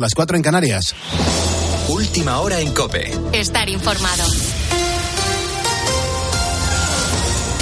Las cuatro en Canarias. Última hora en Cope. Estar informado.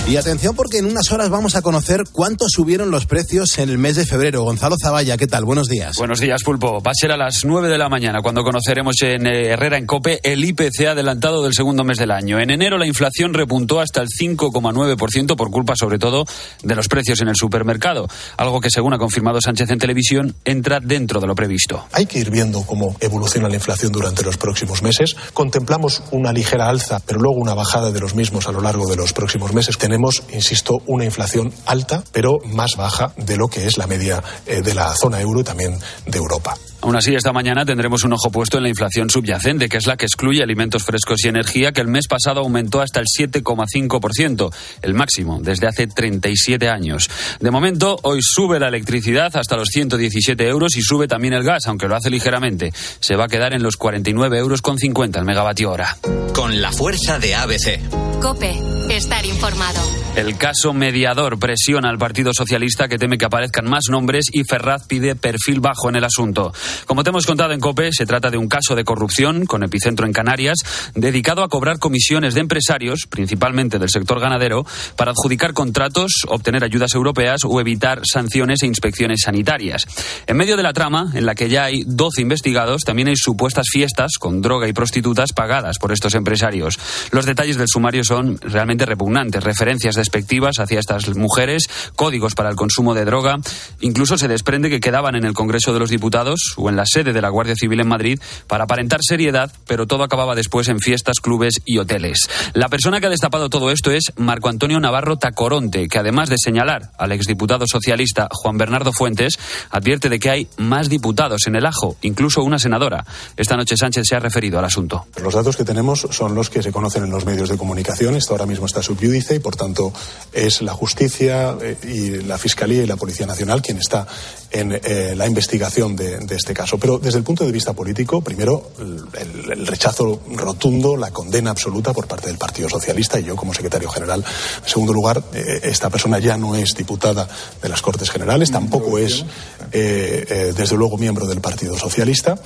Y atención porque en unas horas vamos a conocer cuánto subieron los precios en el mes de febrero. Gonzalo Zavalla, ¿qué tal? Buenos días. Buenos días, Pulpo. Va a ser a las 9 de la mañana cuando conoceremos en eh, Herrera en Cope el IPC adelantado del segundo mes del año. En enero la inflación repuntó hasta el 5,9% por culpa sobre todo de los precios en el supermercado, algo que según ha confirmado Sánchez en televisión entra dentro de lo previsto. Hay que ir viendo cómo evoluciona la inflación durante los próximos meses. Contemplamos una ligera alza, pero luego una bajada de los mismos a lo largo de los próximos meses. Tenemos tenemos, insisto, una inflación alta, pero más baja de lo que es la media eh, de la zona euro y también de Europa. Aún así, esta mañana tendremos un ojo puesto en la inflación subyacente, que es la que excluye alimentos frescos y energía, que el mes pasado aumentó hasta el 7,5%, el máximo desde hace 37 años. De momento, hoy sube la electricidad hasta los 117 euros y sube también el gas, aunque lo hace ligeramente. Se va a quedar en los 49 euros con 50 el megavatio hora. Con la fuerza de ABC. Cope, estar informado. El caso mediador presiona al Partido Socialista que teme que aparezcan más nombres y Ferraz pide perfil bajo en el asunto. Como te hemos contado en COPE, se trata de un caso de corrupción con epicentro en Canarias, dedicado a cobrar comisiones de empresarios, principalmente del sector ganadero, para adjudicar contratos, obtener ayudas europeas o evitar sanciones e inspecciones sanitarias. En medio de la trama, en la que ya hay 12 investigados, también hay supuestas fiestas con droga y prostitutas pagadas por estos empresarios. Los detalles del sumario son realmente repugnantes, referencias despectivas hacia estas mujeres, códigos para el consumo de droga, incluso se desprende que quedaban en el Congreso de los Diputados o en la sede de la Guardia Civil en Madrid para aparentar seriedad, pero todo acababa después en fiestas, clubes y hoteles. La persona que ha destapado todo esto es Marco Antonio Navarro Tacoronte, que además de señalar al exdiputado socialista Juan Bernardo Fuentes, advierte de que hay más diputados en el ajo, incluso una senadora. Esta noche Sánchez se ha referido al asunto. Los datos que tenemos son los que se conocen en los medios de comunicación. Esto ahora mismo está subyúdice y, por tanto, es la justicia eh, y la Fiscalía y la Policía Nacional quien está en eh, la investigación de, este caso. Pero desde el punto de vista político, primero, el, rechazo rotundo, la condena absoluta por parte del Partido Socialista y yo como secretario general. En segundo lugar, eh, esta persona ya no es diputada de las Cortes Generales, tampoco es, desde luego, miembro del Partido Socialista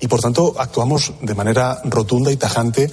y, por tanto, actuamos de manera rotunda y tajante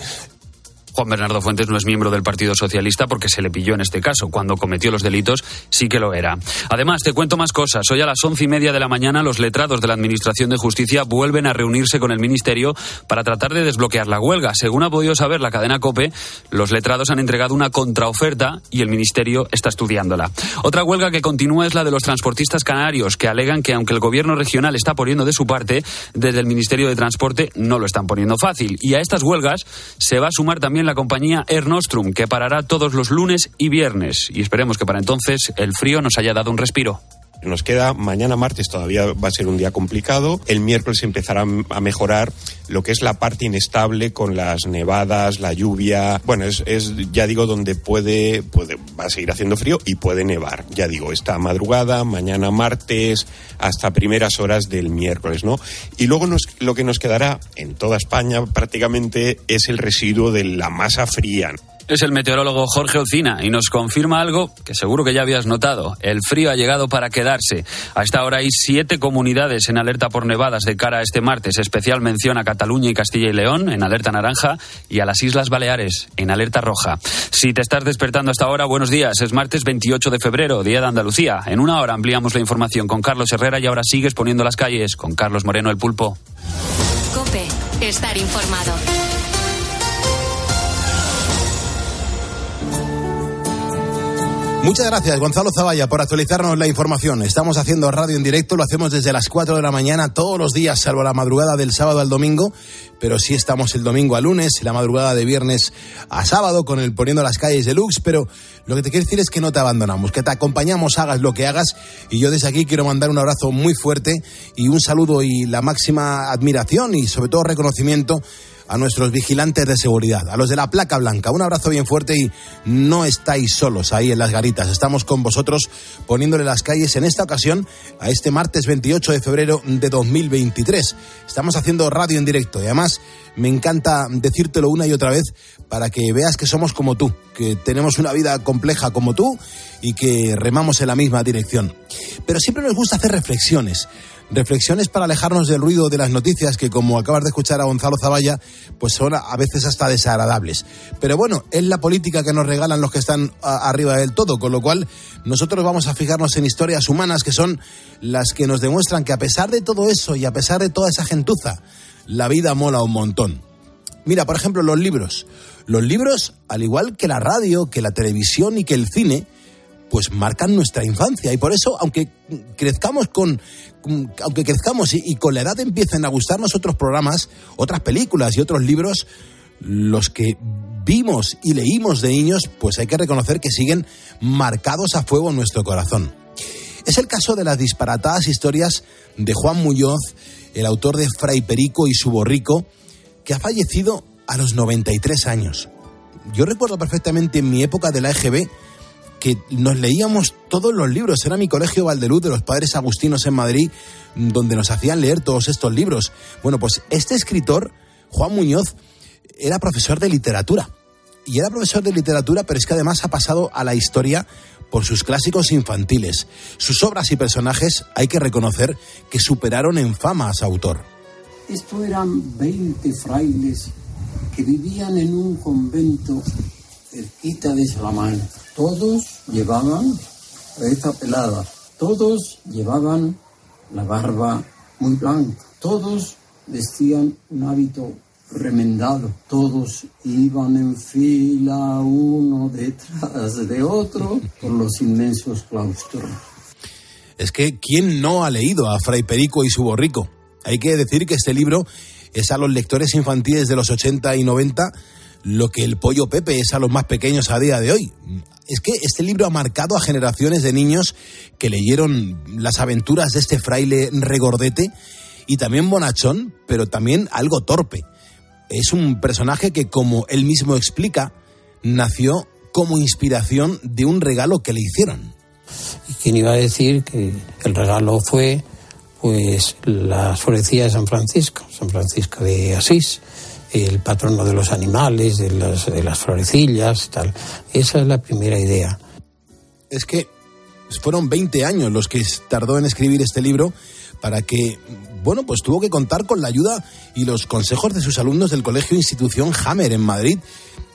Juan Bernardo Fuentes no es miembro del Partido Socialista porque se le pilló en este caso. Cuando cometió los delitos sí que lo era. Además, te cuento más cosas. Hoy a las once y media de la mañana los letrados de la Administración de Justicia vuelven a reunirse con el Ministerio para tratar de desbloquear la huelga. Según ha podido saber la cadena COPE, los letrados han entregado una contraoferta y el Ministerio está estudiándola. Otra huelga que continúa es la de los transportistas canarios, que alegan que aunque el Gobierno regional está poniendo de su parte, desde el Ministerio de Transporte no lo están poniendo fácil. Y a estas huelgas se va a sumar también la compañía Air Nostrum, que parará todos los lunes y viernes. Y esperemos que para entonces el frío nos haya dado un respiro. Nos queda mañana martes, todavía va a ser un día complicado. El miércoles empezará a mejorar lo que es la parte inestable con las nevadas, la lluvia. Bueno, es, es ya digo, donde puede, puede, va a seguir haciendo frío y puede nevar. Ya digo, esta madrugada, mañana martes, hasta primeras horas del miércoles, ¿no? Y luego nos, lo que nos quedará en toda España prácticamente es el residuo de la masa fría es el meteorólogo Jorge Ocina y nos confirma algo que seguro que ya habías notado. El frío ha llegado para quedarse. A esta hora hay siete comunidades en alerta por nevadas de cara a este martes. Especial mención a Cataluña y Castilla y León en alerta naranja y a las Islas Baleares en alerta roja. Si te estás despertando hasta ahora, buenos días. Es martes 28 de febrero, Día de Andalucía. En una hora ampliamos la información con Carlos Herrera y ahora sigues poniendo las calles con Carlos Moreno el Pulpo. Cope, estar informado. Muchas gracias, Gonzalo Zavalla, por actualizarnos la información. Estamos haciendo radio en directo, lo hacemos desde las 4 de la mañana todos los días, salvo la madrugada del sábado al domingo, pero sí estamos el domingo a lunes la madrugada de viernes a sábado con el Poniendo las calles de Lux, pero lo que te quiero decir es que no te abandonamos, que te acompañamos, hagas lo que hagas, y yo desde aquí quiero mandar un abrazo muy fuerte y un saludo y la máxima admiración y sobre todo reconocimiento a nuestros vigilantes de seguridad, a los de la placa blanca. Un abrazo bien fuerte y no estáis solos ahí en las garitas. Estamos con vosotros poniéndole las calles en esta ocasión a este martes 28 de febrero de 2023. Estamos haciendo radio en directo y además me encanta decírtelo una y otra vez para que veas que somos como tú, que tenemos una vida compleja como tú y que remamos en la misma dirección. Pero siempre nos gusta hacer reflexiones Reflexiones para alejarnos del ruido de las noticias que, como acabas de escuchar a Gonzalo Zavalla, pues son a veces hasta desagradables. Pero bueno, es la política que nos regalan los que están arriba del todo, con lo cual nosotros vamos a fijarnos en historias humanas que son las que nos demuestran que a pesar de todo eso y a pesar de toda esa gentuza, la vida mola un montón. Mira, por ejemplo, los libros. Los libros, al igual que la radio, que la televisión y que el cine, pues marcan nuestra infancia y por eso aunque crezcamos con aunque crezcamos y, con la edad empiecen a gustarnos otros programas, otras películas y otros libros, los que vimos y leímos de niños, pues hay que reconocer que siguen marcados a fuego en nuestro corazón. Es el caso de las disparatadas historias de Juan Muñoz, el autor de Fray Perico y su borrico, que ha fallecido a los 93 años. Yo recuerdo perfectamente en mi época de la EGB que nos leíamos todos los libros. Era mi colegio Valdeluz de los padres agustinos en Madrid, donde nos hacían leer todos estos libros. Bueno, pues este escritor, Juan Muñoz, era profesor de literatura. Y era profesor de literatura, pero es que además ha pasado a la historia por sus clásicos infantiles. Sus obras y personajes hay que reconocer que superaron en fama a su autor. Esto eran 20 frailes que vivían en un convento cerquita de Salamanca todos llevaban esta pelada, todos llevaban la barba muy blanca, todos vestían un hábito remendado, todos iban en fila uno detrás de otro por los inmensos claustros. Es que, ¿quién no ha leído a Fray Perico y su borrico? Hay que decir que este libro es a los lectores infantiles de los 80 y 90 lo que el pollo Pepe es a los más pequeños a día de hoy es que este libro ha marcado a generaciones de niños que leyeron las aventuras de este fraile regordete y también bonachón, pero también algo torpe. Es un personaje que, como él mismo explica, nació como inspiración de un regalo que le hicieron. ¿Y quién iba a decir que el regalo fue pues la florecía de San Francisco, San Francisco de Asís? El patrono de los animales, de las, de las florecillas, tal. Esa es la primera idea. Es que fueron 20 años los que tardó en escribir este libro para que, bueno, pues tuvo que contar con la ayuda y los consejos de sus alumnos del colegio institución Hammer en Madrid.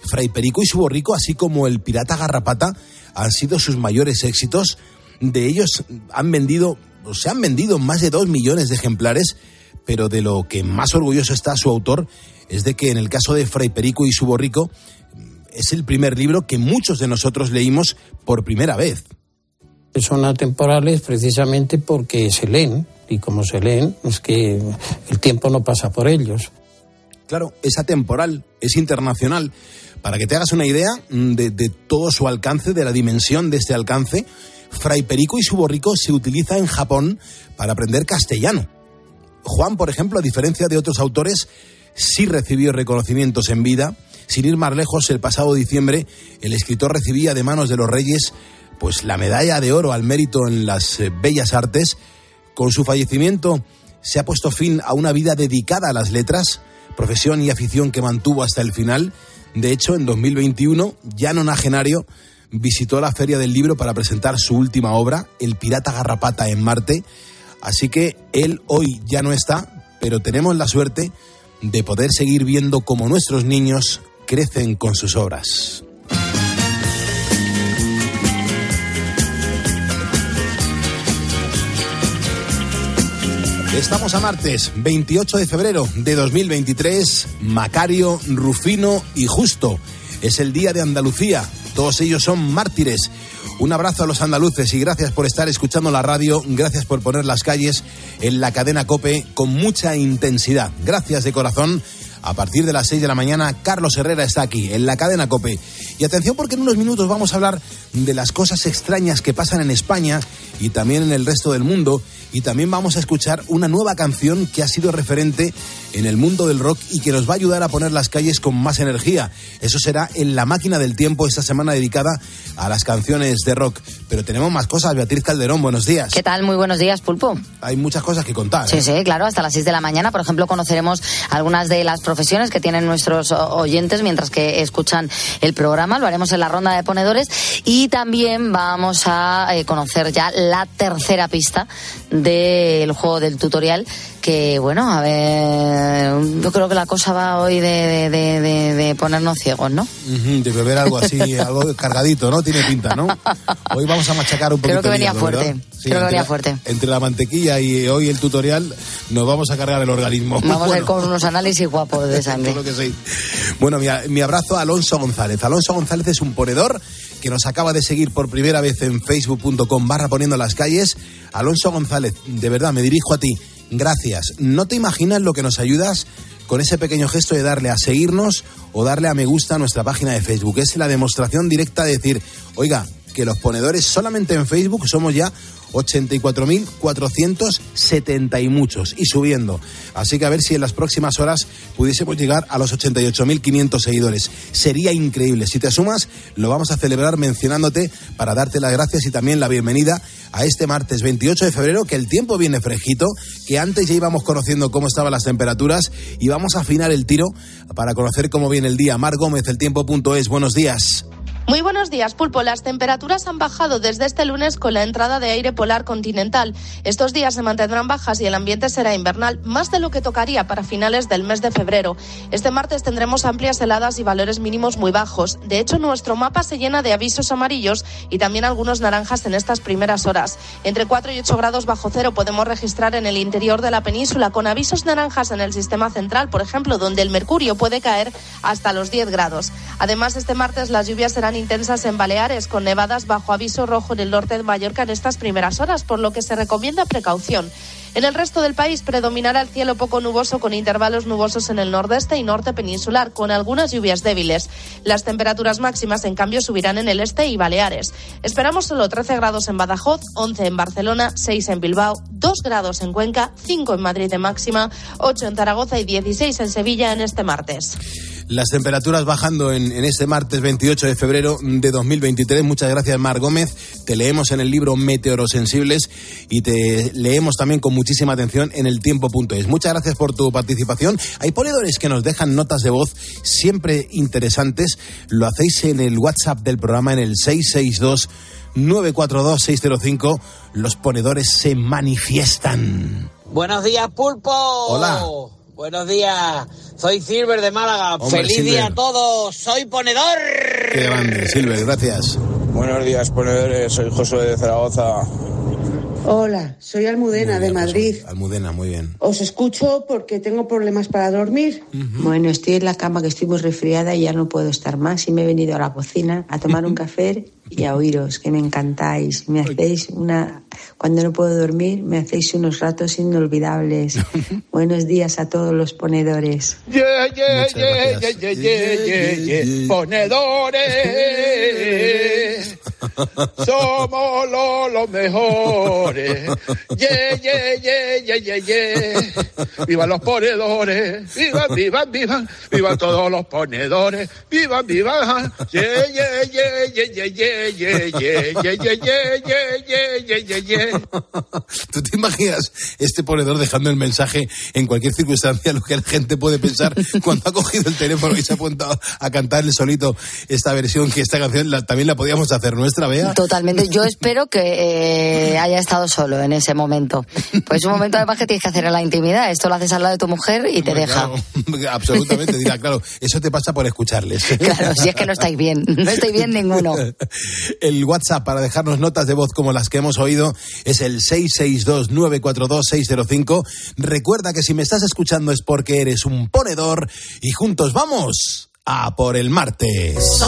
Fray Perico y su borrico, así como el pirata Garrapata, han sido sus mayores éxitos. De ellos han vendido, se han vendido más de dos millones de ejemplares, pero de lo que más orgulloso está su autor es de que en el caso de Fray Perico y su borrico es el primer libro que muchos de nosotros leímos por primera vez. Son atemporales precisamente porque se leen y como se leen es que el tiempo no pasa por ellos. Claro, es atemporal, es internacional. Para que te hagas una idea mm, de, de todo su alcance, de la dimensión de este alcance, Fray Perico y su borrico se utiliza en Japón para aprender castellano. Juan, por ejemplo, a diferencia de otros autores, sí recibió reconocimientos en vida. Sin ir más lejos, el pasado diciembre el escritor recibía de manos de los reyes pues la medalla de oro al mérito en las eh, bellas artes. Con su fallecimiento se ha puesto fin a una vida dedicada a las letras, profesión y afición que mantuvo hasta el final. De hecho, en 2021, ya nonagenario, visitó la Feria del Libro para presentar su última obra, El Pirata Garrapata en Marte. Así que él hoy ya no está, pero tenemos la suerte de poder seguir viendo cómo nuestros niños crecen con sus obras. Estamos a martes 28 de febrero de 2023. Macario, Rufino y Justo. Es el día de Andalucía. Todos ellos son mártires un abrazo a los andaluces y gracias por estar escuchando la radio, gracias por poner las calles en la cadena Cope con mucha intensidad. Gracias de corazón. A partir de las 6 de la mañana, Carlos Herrera está aquí, en la cadena Cope. Y atención porque en unos minutos vamos a hablar de las cosas extrañas que pasan en España y también en el resto del mundo. Y también vamos a escuchar una nueva canción que ha sido referente en el mundo del rock y que nos va a ayudar a poner las calles con más energía. Eso será en la máquina del tiempo esta semana dedicada a las canciones de rock. pero tenemos más cosas. Beatriz Calderón, buenos días. ¿Qué tal? Muy buenos días, Pulpo. Hay muchas cosas que contar. Sí, ¿eh? sí, claro, hasta las 6 de la mañana, por ejemplo, conoceremos algunas de las profesiones que tienen nuestros oyentes mientras que escuchan el programa. Lo haremos en la ronda de ponedores y también vamos a eh, conocer ya la tercera pista del juego del tutorial que bueno, a ver, yo creo que la cosa va hoy de, de, de, de ponernos ciegos, ¿no? De beber algo así, algo cargadito, ¿no? Tiene pinta, ¿no? Hoy vamos a machacar un poquito Creo que venía hígado, fuerte, creo que venía la- fuerte. Entre la mantequilla y hoy el tutorial nos vamos a cargar el organismo. Vamos a ir con unos análisis guapos de sangre. Que sí. Bueno, mi, mi abrazo a Alonso González. Alonso González es un ponedor que nos acaba de seguir por primera vez en facebook.com barra poniendo las calles. Alonso González, de verdad, me dirijo a ti. Gracias. No te imaginas lo que nos ayudas con ese pequeño gesto de darle a seguirnos o darle a me gusta a nuestra página de Facebook. Es la demostración directa de decir, oiga, que los ponedores solamente en Facebook somos ya 84.470 y muchos y subiendo. Así que a ver si en las próximas horas pudiésemos llegar a los 88.500 seguidores. Sería increíble. Si te sumas, lo vamos a celebrar mencionándote para darte las gracias y también la bienvenida a este martes 28 de febrero, que el tiempo viene fresquito, que antes ya íbamos conociendo cómo estaban las temperaturas y vamos a afinar el tiro para conocer cómo viene el día. Mar Gómez, el tiempo.es. Buenos días. Muy buenos días, Pulpo. Las temperaturas han bajado desde este lunes con la entrada de aire polar continental. Estos días se mantendrán bajas y el ambiente será invernal, más de lo que tocaría para finales del mes de febrero. Este martes tendremos amplias heladas y valores mínimos muy bajos. De hecho, nuestro mapa se llena de avisos amarillos y también algunos naranjas en estas primeras horas. Entre 4 y 8 grados bajo cero podemos registrar en el interior de la península, con avisos naranjas en el sistema central, por ejemplo, donde el mercurio puede caer hasta los 10 grados. Además, este martes las lluvias serán intensas en Baleares, con nevadas bajo aviso rojo en el norte de Mallorca en estas primeras horas, por lo que se recomienda precaución. En el resto del país predominará el cielo poco nuboso con intervalos nubosos en el nordeste y norte peninsular, con algunas lluvias débiles. Las temperaturas máximas, en cambio, subirán en el este y Baleares. Esperamos solo 13 grados en Badajoz, 11 en Barcelona, 6 en Bilbao, 2 grados en Cuenca, 5 en Madrid de máxima, 8 en Zaragoza y 16 en Sevilla en este martes. Las temperaturas bajando en, en este martes 28 de febrero de 2023. Muchas gracias, Mar Gómez. Te leemos en el libro Meteorosensibles y te leemos también con muchísima atención en el tiempo.es. Muchas gracias por tu participación. Hay ponedores que nos dejan notas de voz siempre interesantes. Lo hacéis en el WhatsApp del programa en el 662 942 605. Los ponedores se manifiestan. Buenos días, Pulpo. Hola. Buenos días. Soy Silver de Málaga. Hombre, Feliz Silver. día a todos. Soy ponedor. Qué grande, Silver, gracias. Buenos días, ponedores. Soy Josué de Zaragoza. Hola, soy Almudena de Madrid. Almudena, muy bien. Os escucho porque tengo problemas para dormir. Bueno, estoy en la cama que estoy muy resfriada y ya no puedo estar más y me he venido a la cocina a tomar un café y a oíros, que me encantáis. Me hacéis una... Cuando no puedo dormir, me hacéis unos ratos inolvidables. Buenos días a todos los ponedores. Yeah, yeah, yeah, yeah, yeah, yeah, yeah, yeah. Ponedores. Somos los, los mejores. Yeah, yeah, yeah, yeah, yeah, yeah. Vivan los ponedores. Vivan, vivan, vivan. Vivan todos los ponedores. Vivan, vivan. Yeah, yeah, yeah, yeah, yeah, ¿Tú te imaginas este ponedor dejando el mensaje en cualquier circunstancia, lo que la gente puede pensar cuando ha cogido el teléfono y se ha apuntado a cantarle solito esta versión, que esta canción la, también la podíamos hacer nuestra, Bea? Totalmente. Yo espero que eh, haya estado solo en ese momento. Pues un momento además que tienes que hacer en la intimidad. Esto lo haces al lado de tu mujer y te bueno, deja. Claro, absolutamente, dirá, claro, eso te pasa por escucharles. Claro, si es que no estáis bien. No estáis bien ninguno. El WhatsApp para dejarnos notas de voz como las que hemos oído es el 662-942-605. Recuerda que si me estás escuchando es porque eres un ponedor y juntos vamos a por el martes.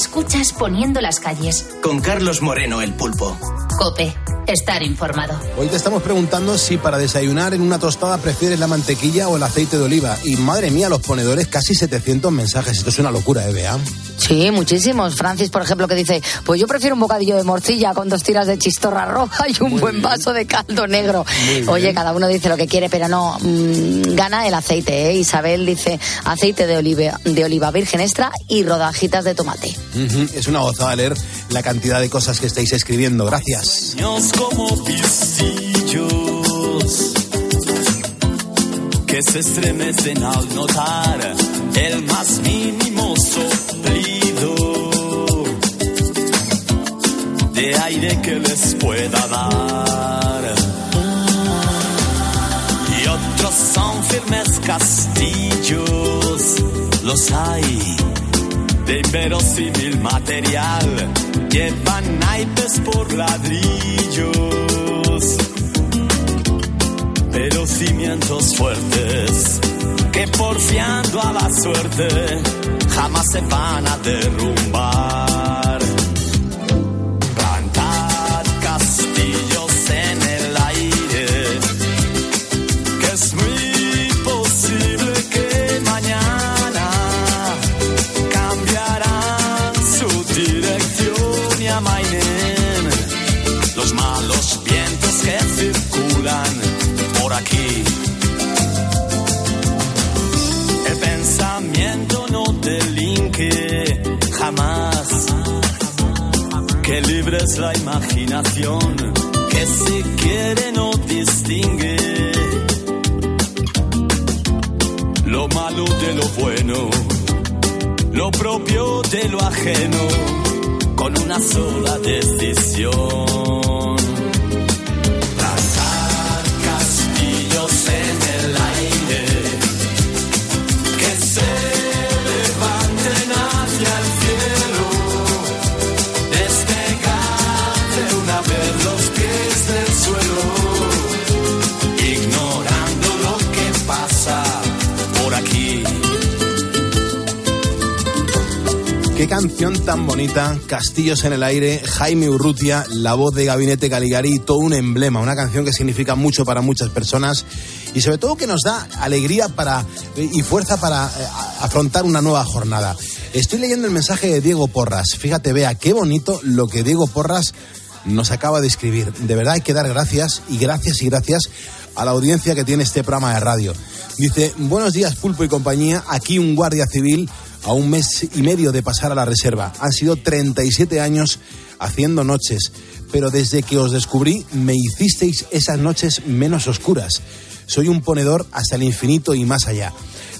Escuchas Poniendo las calles. Con Carlos Moreno, el pulpo. Cope. Estar informado. Hoy te estamos preguntando si para desayunar en una tostada prefieres la mantequilla o el aceite de oliva. Y madre mía, los ponedores, casi 700 mensajes. Esto es una locura, ¿eh, Bea? Sí, muchísimos. Francis, por ejemplo, que dice, pues yo prefiero un bocadillo de morcilla con dos tiras de chistorra roja y un buen vaso de caldo negro. Muy Oye, bien. cada uno dice lo que quiere, pero no, mm, gana el aceite, ¿eh? Isabel dice aceite de oliva, de oliva virgen extra y rodajitas de tomate. Es una gozada leer la cantidad de cosas que estáis escribiendo. Gracias. Sueños como pistillos que se estremecen al notar el más mínimo soplido aire que les pueda dar. Y otros son firmes castillos, los hay de inverosímil material, llevan naipes por ladrillos, pero cimientos fuertes que porfiando a la suerte jamás se van a derrumbar. Libre es la imaginación, que si quiere no distingue lo malo de lo bueno lo propio de lo ajeno con una sola decisión. Qué canción tan bonita, Castillos en el aire, Jaime Urrutia, la voz de Gabinete Caligari, todo un emblema, una canción que significa mucho para muchas personas y sobre todo que nos da alegría para y fuerza para eh, afrontar una nueva jornada. Estoy leyendo el mensaje de Diego Porras. Fíjate, vea qué bonito lo que Diego Porras nos acaba de escribir. De verdad hay que dar gracias y gracias y gracias a la audiencia que tiene este programa de radio. Dice, buenos días Pulpo y compañía, aquí un guardia civil a un mes y medio de pasar a la reserva. Han sido 37 años haciendo noches, pero desde que os descubrí me hicisteis esas noches menos oscuras. Soy un ponedor hasta el infinito y más allá.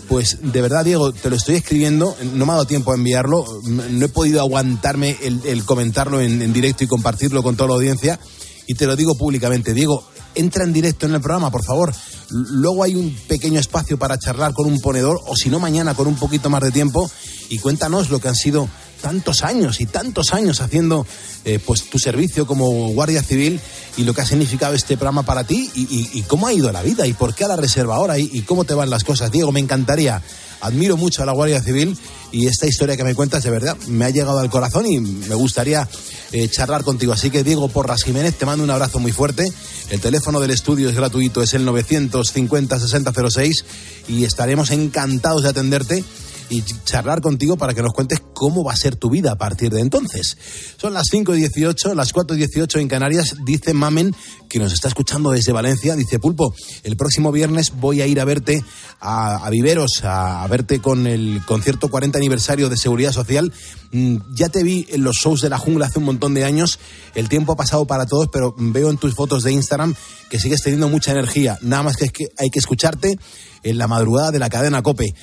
Pues de verdad, Diego, te lo estoy escribiendo, no me ha dado tiempo a enviarlo, no he podido aguantarme el, comentarlo en, en directo y compartirlo con toda la audiencia. Y te lo digo públicamente, Diego, entra en directo en el programa, por favor. Luego hay un pequeño espacio para charlar con un ponedor, o si no, mañana con un poquito más de tiempo, y cuéntanos lo que han sido tantos años y tantos años haciendo eh, pues tu servicio como guardia civil y lo que ha significado este programa para ti y, cómo ha ido la vida y por qué a la reserva ahora y cómo te van las cosas. Diego, me encantaría. Admiro mucho a la Guardia Civil y esta historia que me cuentas de verdad me ha llegado al corazón y me gustaría eh, charlar contigo. Así que Diego Porras Jiménez, te mando un abrazo muy fuerte. El teléfono del estudio es gratuito, es el 950-6006 y estaremos encantados de atenderte y charlar contigo para que nos cuentes cómo va a ser tu vida a partir de entonces. Son las 5 y 18, las 4 y 18 en Canarias. Dice Mamen, que nos está escuchando desde Valencia, dice Pulpo, el próximo viernes voy a ir a verte a, a Viveros, a, a verte con el concierto 40 aniversario de Seguridad Social. Mm, Ya te vi en los shows de la jungla hace un montón de años. El tiempo ha pasado para todos, pero veo en tus fotos de Instagram que sigues teniendo mucha energía. Nada más que, es que hay que escucharte en la madrugada de la cadena Cope.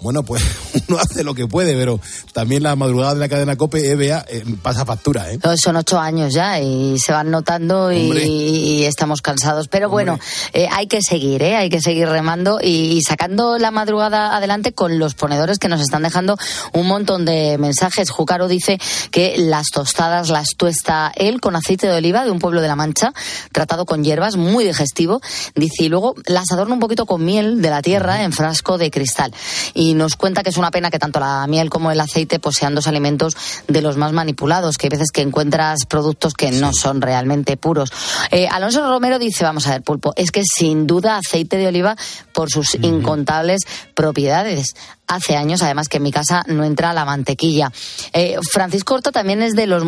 Bueno, pues uno hace lo que puede, pero también la madrugada de la cadena COPE, EBA, eh, pasa factura, ¿eh? Son ocho años ya y se van notando y, estamos cansados. Pero bueno, eh, hay que seguir, ¿eh? hay que seguir remando y, y sacando la madrugada adelante con los ponedores que nos están dejando un montón de mensajes. Jucaro dice que las tostadas las tuesta él con aceite de oliva de un pueblo de la Mancha, tratado con hierbas, muy digestivo. Dice, y luego las adorna un poquito con miel de la tierra en frasco de cristal. Y nos cuenta que es una pena que tanto la miel como el aceite pues, sean dos alimentos de los más manipulados, que hay veces que encuentras productos que no son realmente puros. Eh, Alonso Romero dice, vamos a ver, pulpo, es que sin duda aceite de oliva por sus incontables propiedades. Hace años, además que en mi casa no entra la mantequilla. Eh, Francisco Horta también es de los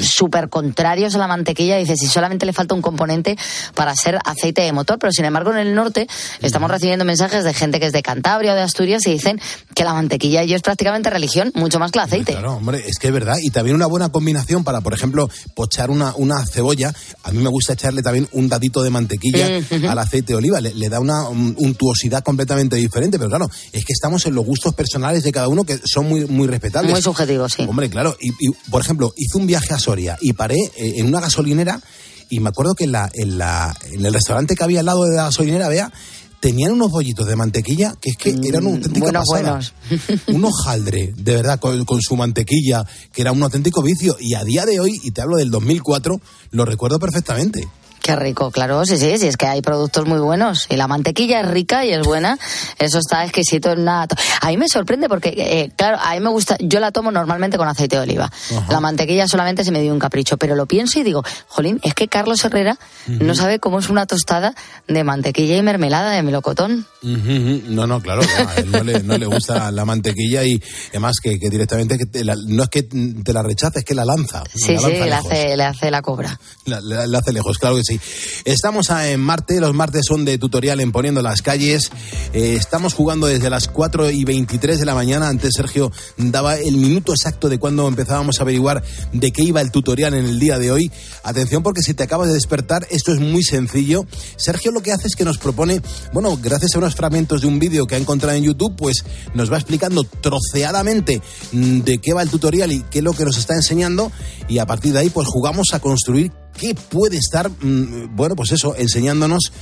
súper contrarios a la mantequilla. Dice, si solamente le falta un componente para ser aceite de motor. Pero sin embargo, en el norte estamos recibiendo mensajes de gente que es de Cantabria o de Asturias y dicen que la mantequilla ellos es prácticamente religión, mucho más que el aceite. Claro, hombre, es que es verdad. Y también una buena combinación para, por ejemplo, pochar una, una cebolla. A mí me gusta echarle también un dadito de mantequilla Mm, al aceite de oliva. Le, le da una un- untuosidad completamente diferente. Pero claro, es que estamos en los gustos personales de cada uno que son muy, muy respetables. Muy subjetivos, sí. Hombre, claro. Y, y, por ejemplo, hice un viaje a Soria y paré eh, en una gasolinera y me acuerdo que en, la, en, la, en el restaurante que había al lado de la gasolinera, vea, tenían unos bollitos de mantequilla que es que eran una auténtica buenos, pasada. buenos. un hojaldre, de verdad, con, con su mantequilla, que era un auténtico vicio. Y a día de hoy, y te hablo del 2004, lo recuerdo perfectamente. Qué rico, claro, sí, sí, sí, es que hay productos muy buenos. Y la mantequilla es rica y es buena. Eso está exquisito en una... A mí me sorprende porque, eh, claro, a mí me gusta... Yo la tomo normalmente con aceite de oliva. La mantequilla solamente se me dio un capricho. Pero lo pienso y digo, jolín, es que Carlos Herrera no sabe cómo es una tostada de mantequilla y mermelada de melocotón. No, no, claro, no, a él no le, no le gusta la mantequilla y además que, que directamente que te la- no es que te la rechace, es que la lanza. Sí, la sí, le hace, le hace la cobra. La, la hace lejos, claro que sí. Estamos en Marte, los martes son de tutorial en Poniendo las Calles. Eh, estamos jugando desde las 4 y 23 de la mañana. Antes Sergio daba el minuto exacto de cuando empezábamos a averiguar de qué iba el tutorial en el día de hoy. Atención porque si te acabas de despertar, esto es muy sencillo. Sergio lo que hace es que nos propone, bueno, gracias a unos fragmentos de un vídeo que ha encontrado en YouTube, pues nos va explicando troceadamente mm, de qué va el tutorial y qué es lo que nos está enseñando. Y a partir de ahí, pues jugamos a construir qué puede estar, mm, bueno, pues eso, enseñándonos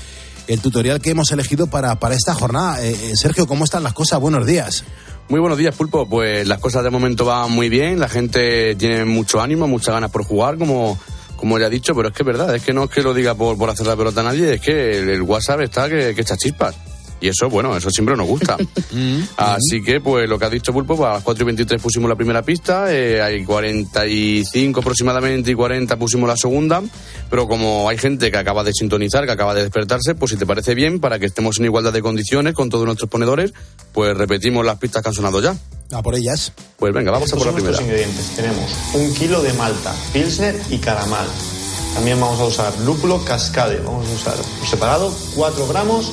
el tutorial que hemos elegido para, para esta jornada. Eh, eh, Sergio, ¿cómo están las cosas? Buenos días. Muy buenos días, Pulpo. Pues las cosas de momento van muy bien, la gente tiene mucho ánimo, muchas ganas por jugar, como, como ya he dicho, pero es que es verdad, es que no es que lo diga por, por hacer la pelota a nadie, es que el, WhatsApp está que, que echa chispas. Y eso, bueno, eso siempre nos gusta. Así que, pues lo que ha dicho Pulpo, pues, a las 4 y 23 pusimos la primera pista, eh, hay 45 aproximadamente y 40 pusimos la segunda, pero como hay gente que acaba de sintonizar, que acaba de despertarse, pues si te parece bien, para que estemos en igualdad de condiciones con todos nuestros ponedores, pues repetimos las pistas que han sonado ya. A por ellas. Pues venga, vamos a por la primera. ingredientes. Tenemos un kilo de malta, pilsner y caramal. También vamos a usar lúpulo cascade. Vamos a usar por separado 4 gramos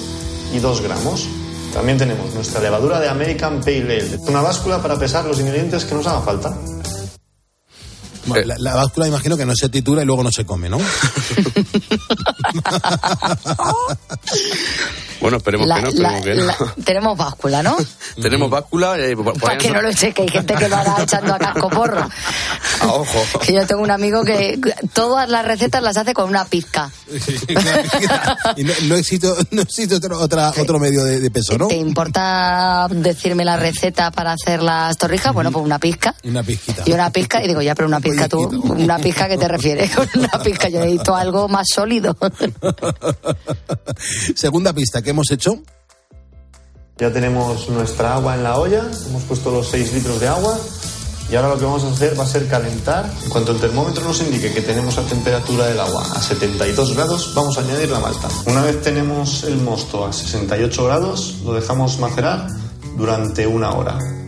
y 2 gramos. También tenemos nuestra levadura de American Pale Ale. Una báscula para pesar los ingredientes que nos hagan falta. Bueno, la, la báscula imagino que no se titula y luego no se come, ¿no? Bueno, esperemos La- que no, la- esperemos que no. la- tenemos báscula, ¿no? Tenemos báscula. eh, Para que no lo eche, que hay gente que lo hará echando a casco porro. Ojo. Que yo tengo un amigo que todas las recetas las hace con una pizca. y no, no existe, no existe otro, otra, otro medio de, de peso, ¿no? ¿Te importa decirme la receta para hacer las torrijas? Bueno, pues una pizca. Una pizquita. Y una pizca, y digo, ya, pero una pizca tú, una pizca que te refieres con una pizca, yo necesito algo más sólido. Segunda pista que hemos hecho. Ya tenemos nuestra agua en la olla. Hemos puesto los 6 litros de agua. Y ahora lo que vamos a hacer va a ser calentar. En cuanto el termómetro nos indique que tenemos la temperatura del agua a 72 grados, vamos a añadir la malta. Una vez tenemos el mosto a 68 grados, lo dejamos macerar durante una hora.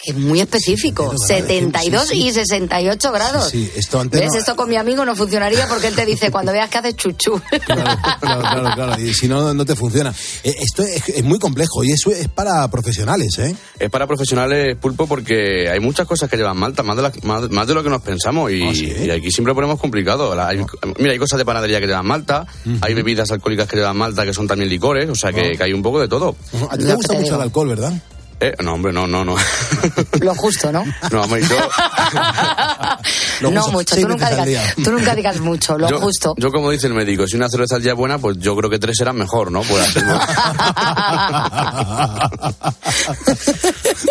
Es que es muy específico. 72 y 68 grados. Sí, esto antes ¿Ves? no- Esto con mi amigo no funcionaría porque él te dice, cuando veas que haces chuchu. Claro, claro, claro. Y si no, no te funciona. Eh, Esto es, es muy complejo y eso es para profesionales, ¿eh? Es para profesionales pulpo porque hay muchas cosas que llevan malta, más de, la- más, más de lo que nos pensamos. Y, y aquí siempre ponemos complicado. La- hay- mira, hay cosas de panadería que llevan malta, hay bebidas alcohólicas que llevan malta que son también licores, o sea que, que hay un poco de todo. A ti te gusta mucho el alcohol, ¿verdad? Eh, no, hombre, no, no, no. Lo justo, ¿no? No, vamos, yo, Lo no justo, mucho, tú nunca, digas, tú nunca digas mucho, lo yo- justo. yo, como dice el médico, si una cerveza al día es buena, pues yo creo que tres serán mejor, ¿no? Pues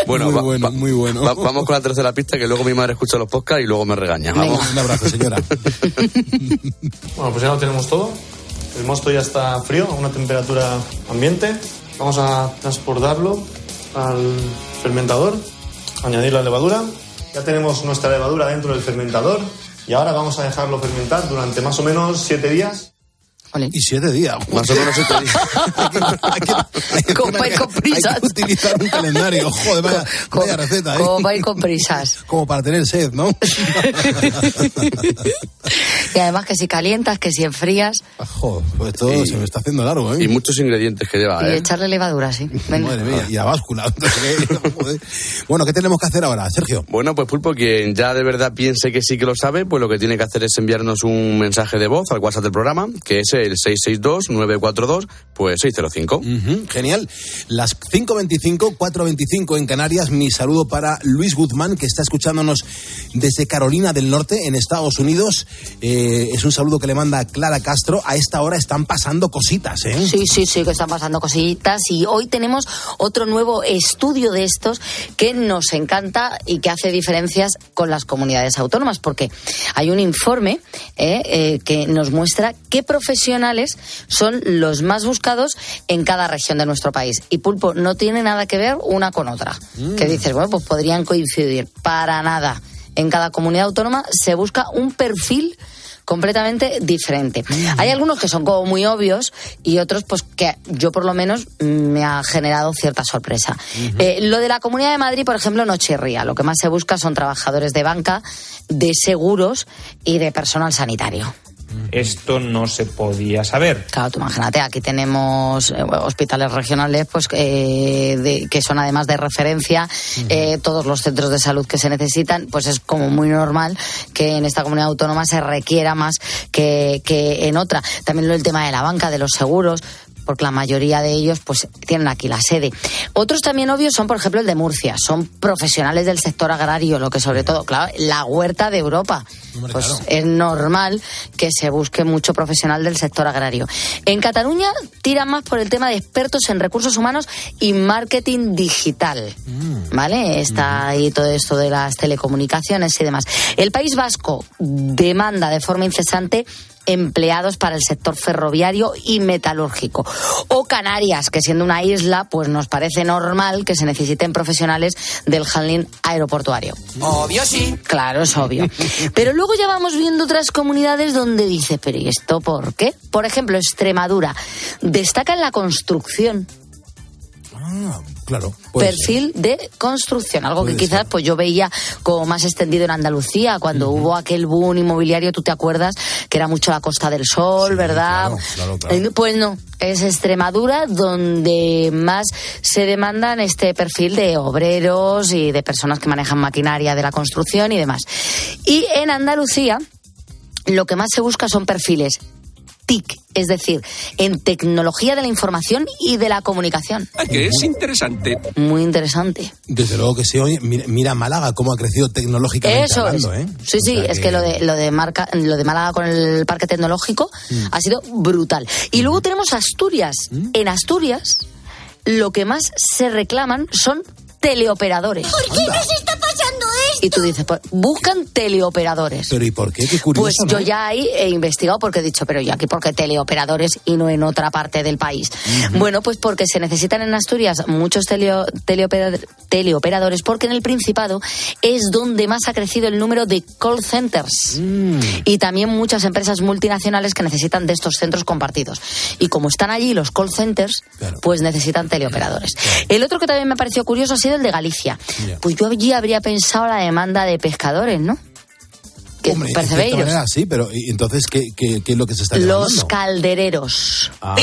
bueno, muy va- bueno, va- muy bueno. va- vamos con la tercera pista que luego mi madre escucha los podcasts y luego me regaña. Vamos. Un abrazo, señora. Bueno, pues ya lo tenemos todo. El mosto ya está frío, a una temperatura ambiente. Vamos a transportarlo al fermentador, añadir la levadura. Ya tenemos nuestra levadura dentro del fermentador y ahora vamos a dejarlo fermentar durante más o menos 7 días. Y siete días. Más o menos siete días. Como para ir con prisas. Hay que utilizar un calendario. Joder, vaya, vaya receta, ¿eh? Ir con prisas. Como para tener sed, ¿no? Y además que si calientas, que si enfrías. Joder, pues todo se me está haciendo largo, ¿eh? Y muchos ingredientes que lleva, Y ¿eh? echarle levadura, sí. Venga. Madre mía, y a báscula. Bueno, ¿qué tenemos que hacer ahora, Sergio? Bueno, pues Pulpo, quien ya de verdad piense que sí que lo sabe, pues lo que tiene que hacer es enviarnos un mensaje de voz al WhatsApp del programa, que es el 662-942, pues 605. Ujú, genial. Las 5.25, 4.25 en Canarias. Mi saludo para Luis Guzmán, que está escuchándonos desde Carolina del Norte, en Estados Unidos. Eh, es un saludo que le manda Clara Castro. A esta hora están pasando cositas, ¿eh? Sí, sí, sí, que están pasando cositas. Y hoy tenemos otro nuevo estudio de estos que nos encanta y que hace diferencias con las comunidades autónomas, porque hay un informe eh, eh, que nos muestra qué profesionales son los más buscados en cada región de nuestro país. Y Pulpo no tiene nada que ver una con otra. Que dices, bueno, pues podrían coincidir. Para nada. En cada comunidad autónoma se busca un perfil completamente diferente. Hay algunos que son como muy obvios y otros pues que yo por lo menos mm, me ha generado cierta sorpresa. Eh, lo de la Comunidad de Madrid, por ejemplo, no chirría. Lo que más se busca son trabajadores de banca, de seguros y de personal sanitario. Esto no se podía saber. Claro, tú imagínate, aquí tenemos eh, hospitales regionales pues eh, de- que son además de referencia, eh, todos los centros de salud que se necesitan, pues es como muy normal que en esta comunidad autónoma se requiera más que, que en otra. También lo el tema de la banca, de los seguros porque la mayoría de ellos pues tienen aquí la sede. Otros también obvios son, por ejemplo, el de Murcia. Son profesionales del sector agrario, lo que sobre todo, claro, la huerta de Europa. Pues es normal que se busque mucho profesional del sector agrario. En Cataluña tiran más por el tema de expertos en recursos humanos y marketing digital. ¿Vale? Está ahí todo esto de las telecomunicaciones y demás. El País Vasco demanda de forma incesante empleados para el sector ferroviario y metalúrgico. O Canarias, que siendo una isla, pues nos parece normal que se necesiten profesionales del handling aeroportuario. Obvio sí. Claro, es obvio. Pero luego ya vamos viendo otras comunidades donde dice, pero ¿y esto por qué? Por ejemplo, Extremadura destaca en la construcción. Ah, claro. puede perfil de construcción, algo que quizás pues yo veía como más extendido en Andalucía cuando hubo aquel boom inmobiliario, tú te acuerdas que era mucho la Costa del Sol, ¿verdad? claro, claro. Eh, Pues no, es Extremadura donde más se demandan este perfil de obreros y de personas que manejan maquinaria de la construcción y demás. Y en Andalucía lo que más se busca son perfiles TIC, es decir, en tecnología de la información y de la comunicación. que es interesante. Muy interesante. Desde luego que sí, oye, mira, mira Málaga cómo ha crecido tecnológicamente Eso hablando, es. ¿eh? Sí, sí, O es que lo de lo de marca, lo de Málaga con el parque tecnológico Mm. ha sido brutal. Y luego tenemos Asturias. En Asturias lo que más se reclaman son teleoperadores. ¿Por qué nos está pasando esto? Y tú dices, pues, buscan teleoperadores. Pero ¿y por qué? Qué curioso, Pues ¿no? yo ya ahí he investigado porque he dicho, pero yo aquí, ¿por qué teleoperadores y no en otra parte del país? Bueno, pues porque se necesitan en Asturias muchos teleo- teleopera- teleoperadores, porque en el Principado es donde más ha crecido el número de call centers. Y también muchas empresas multinacionales que necesitan de estos centros compartidos. Y como están allí los call centers, pues necesitan teleoperadores. El otro que también me ha parecido curioso ha sido el de Galicia. Pues yo allí habría pensado la demanda de pescadores, ¿no? Que Hombre, en cierta percebeiros. manera sí, pero ¿y entonces qué, qué, qué es lo que se está Los demandando? caldereros. Ah.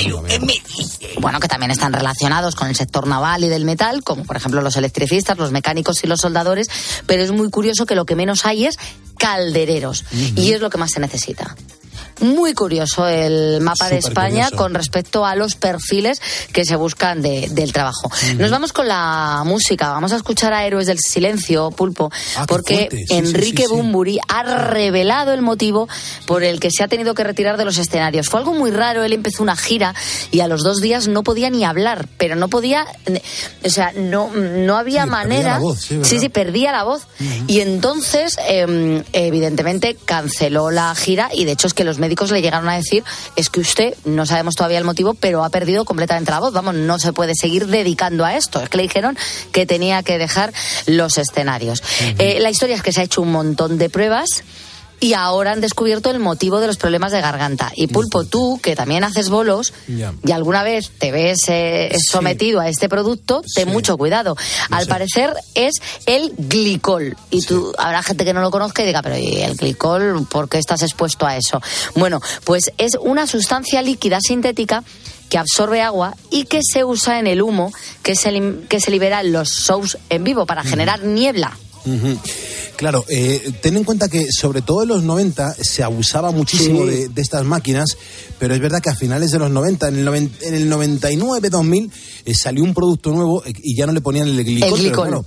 Bueno, que también están relacionados con el sector naval y del metal, como por ejemplo los electricistas, los mecánicos y los soldadores, pero es muy curioso que lo que menos hay es caldereros, y es lo que más se necesita. Muy curioso el mapa de España curioso. con respecto a los perfiles que se buscan de- del trabajo. Nos vamos con la música, vamos a escuchar a Héroes del Silencio, Pulpo, Ah, porque. Sí, Enrique sí, sí. Bumburi ha revelado el motivo por el que se ha tenido que retirar de los escenarios. Fue algo muy raro, él empezó una gira y a los dos días no podía ni hablar, pero no podía, o sea, no, no había manera. voz, sí, sí, sí, perdía la voz. Y entonces, eh, evidentemente, canceló la gira y de hecho es que los médicos le llegaron a decir, es que usted, no sabemos todavía el motivo, pero ha perdido completamente la voz, vamos, no se puede seguir dedicando a esto. Es que le dijeron que tenía que dejar los escenarios. Eh, la historia es que se ha hecho un montón de pruebas y ahora han descubierto el motivo de los problemas de garganta. Y Pulpo, tú, que también haces bolos y alguna vez te ves eh, sometido a este producto, ten mucho cuidado. Al parecer es el glicol. Y tú, habrá gente que no lo conozca y diga, pero ¿y el glicol? ¿Por qué estás expuesto a eso? Bueno, pues es una sustancia líquida sintética que absorbe agua y que se usa en el humo que se, que se libera en los shows en vivo para generar niebla. Claro, eh, ten en cuenta que sobre todo en los 90 se abusaba muchísimo Sí. de, de estas máquinas, pero es verdad que a finales de los 90, en el, noven- en el 99-2000, eh, salió un producto nuevo eh, y ya no le ponían el glicol. claro,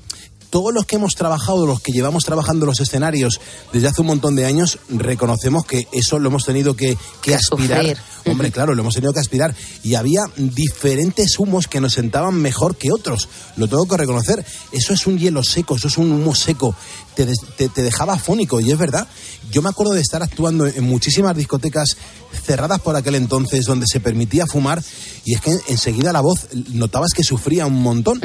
todos los que hemos trabajado, los que llevamos trabajando los escenarios desde hace un montón de años, reconocemos que eso lo hemos tenido que, que aspirar. sufrir. Hombre, claro, lo hemos tenido que aspirar. Y había diferentes humos que nos sentaban mejor que otros. Lo tengo que reconocer. Eso es un hielo seco, eso es un humo seco. Te, te- te dejaba afónico, y es verdad. Yo me acuerdo de estar actuando en muchísimas discotecas cerradas por aquel entonces, donde se permitía fumar, y es que enseguida la voz notabas que sufría un montón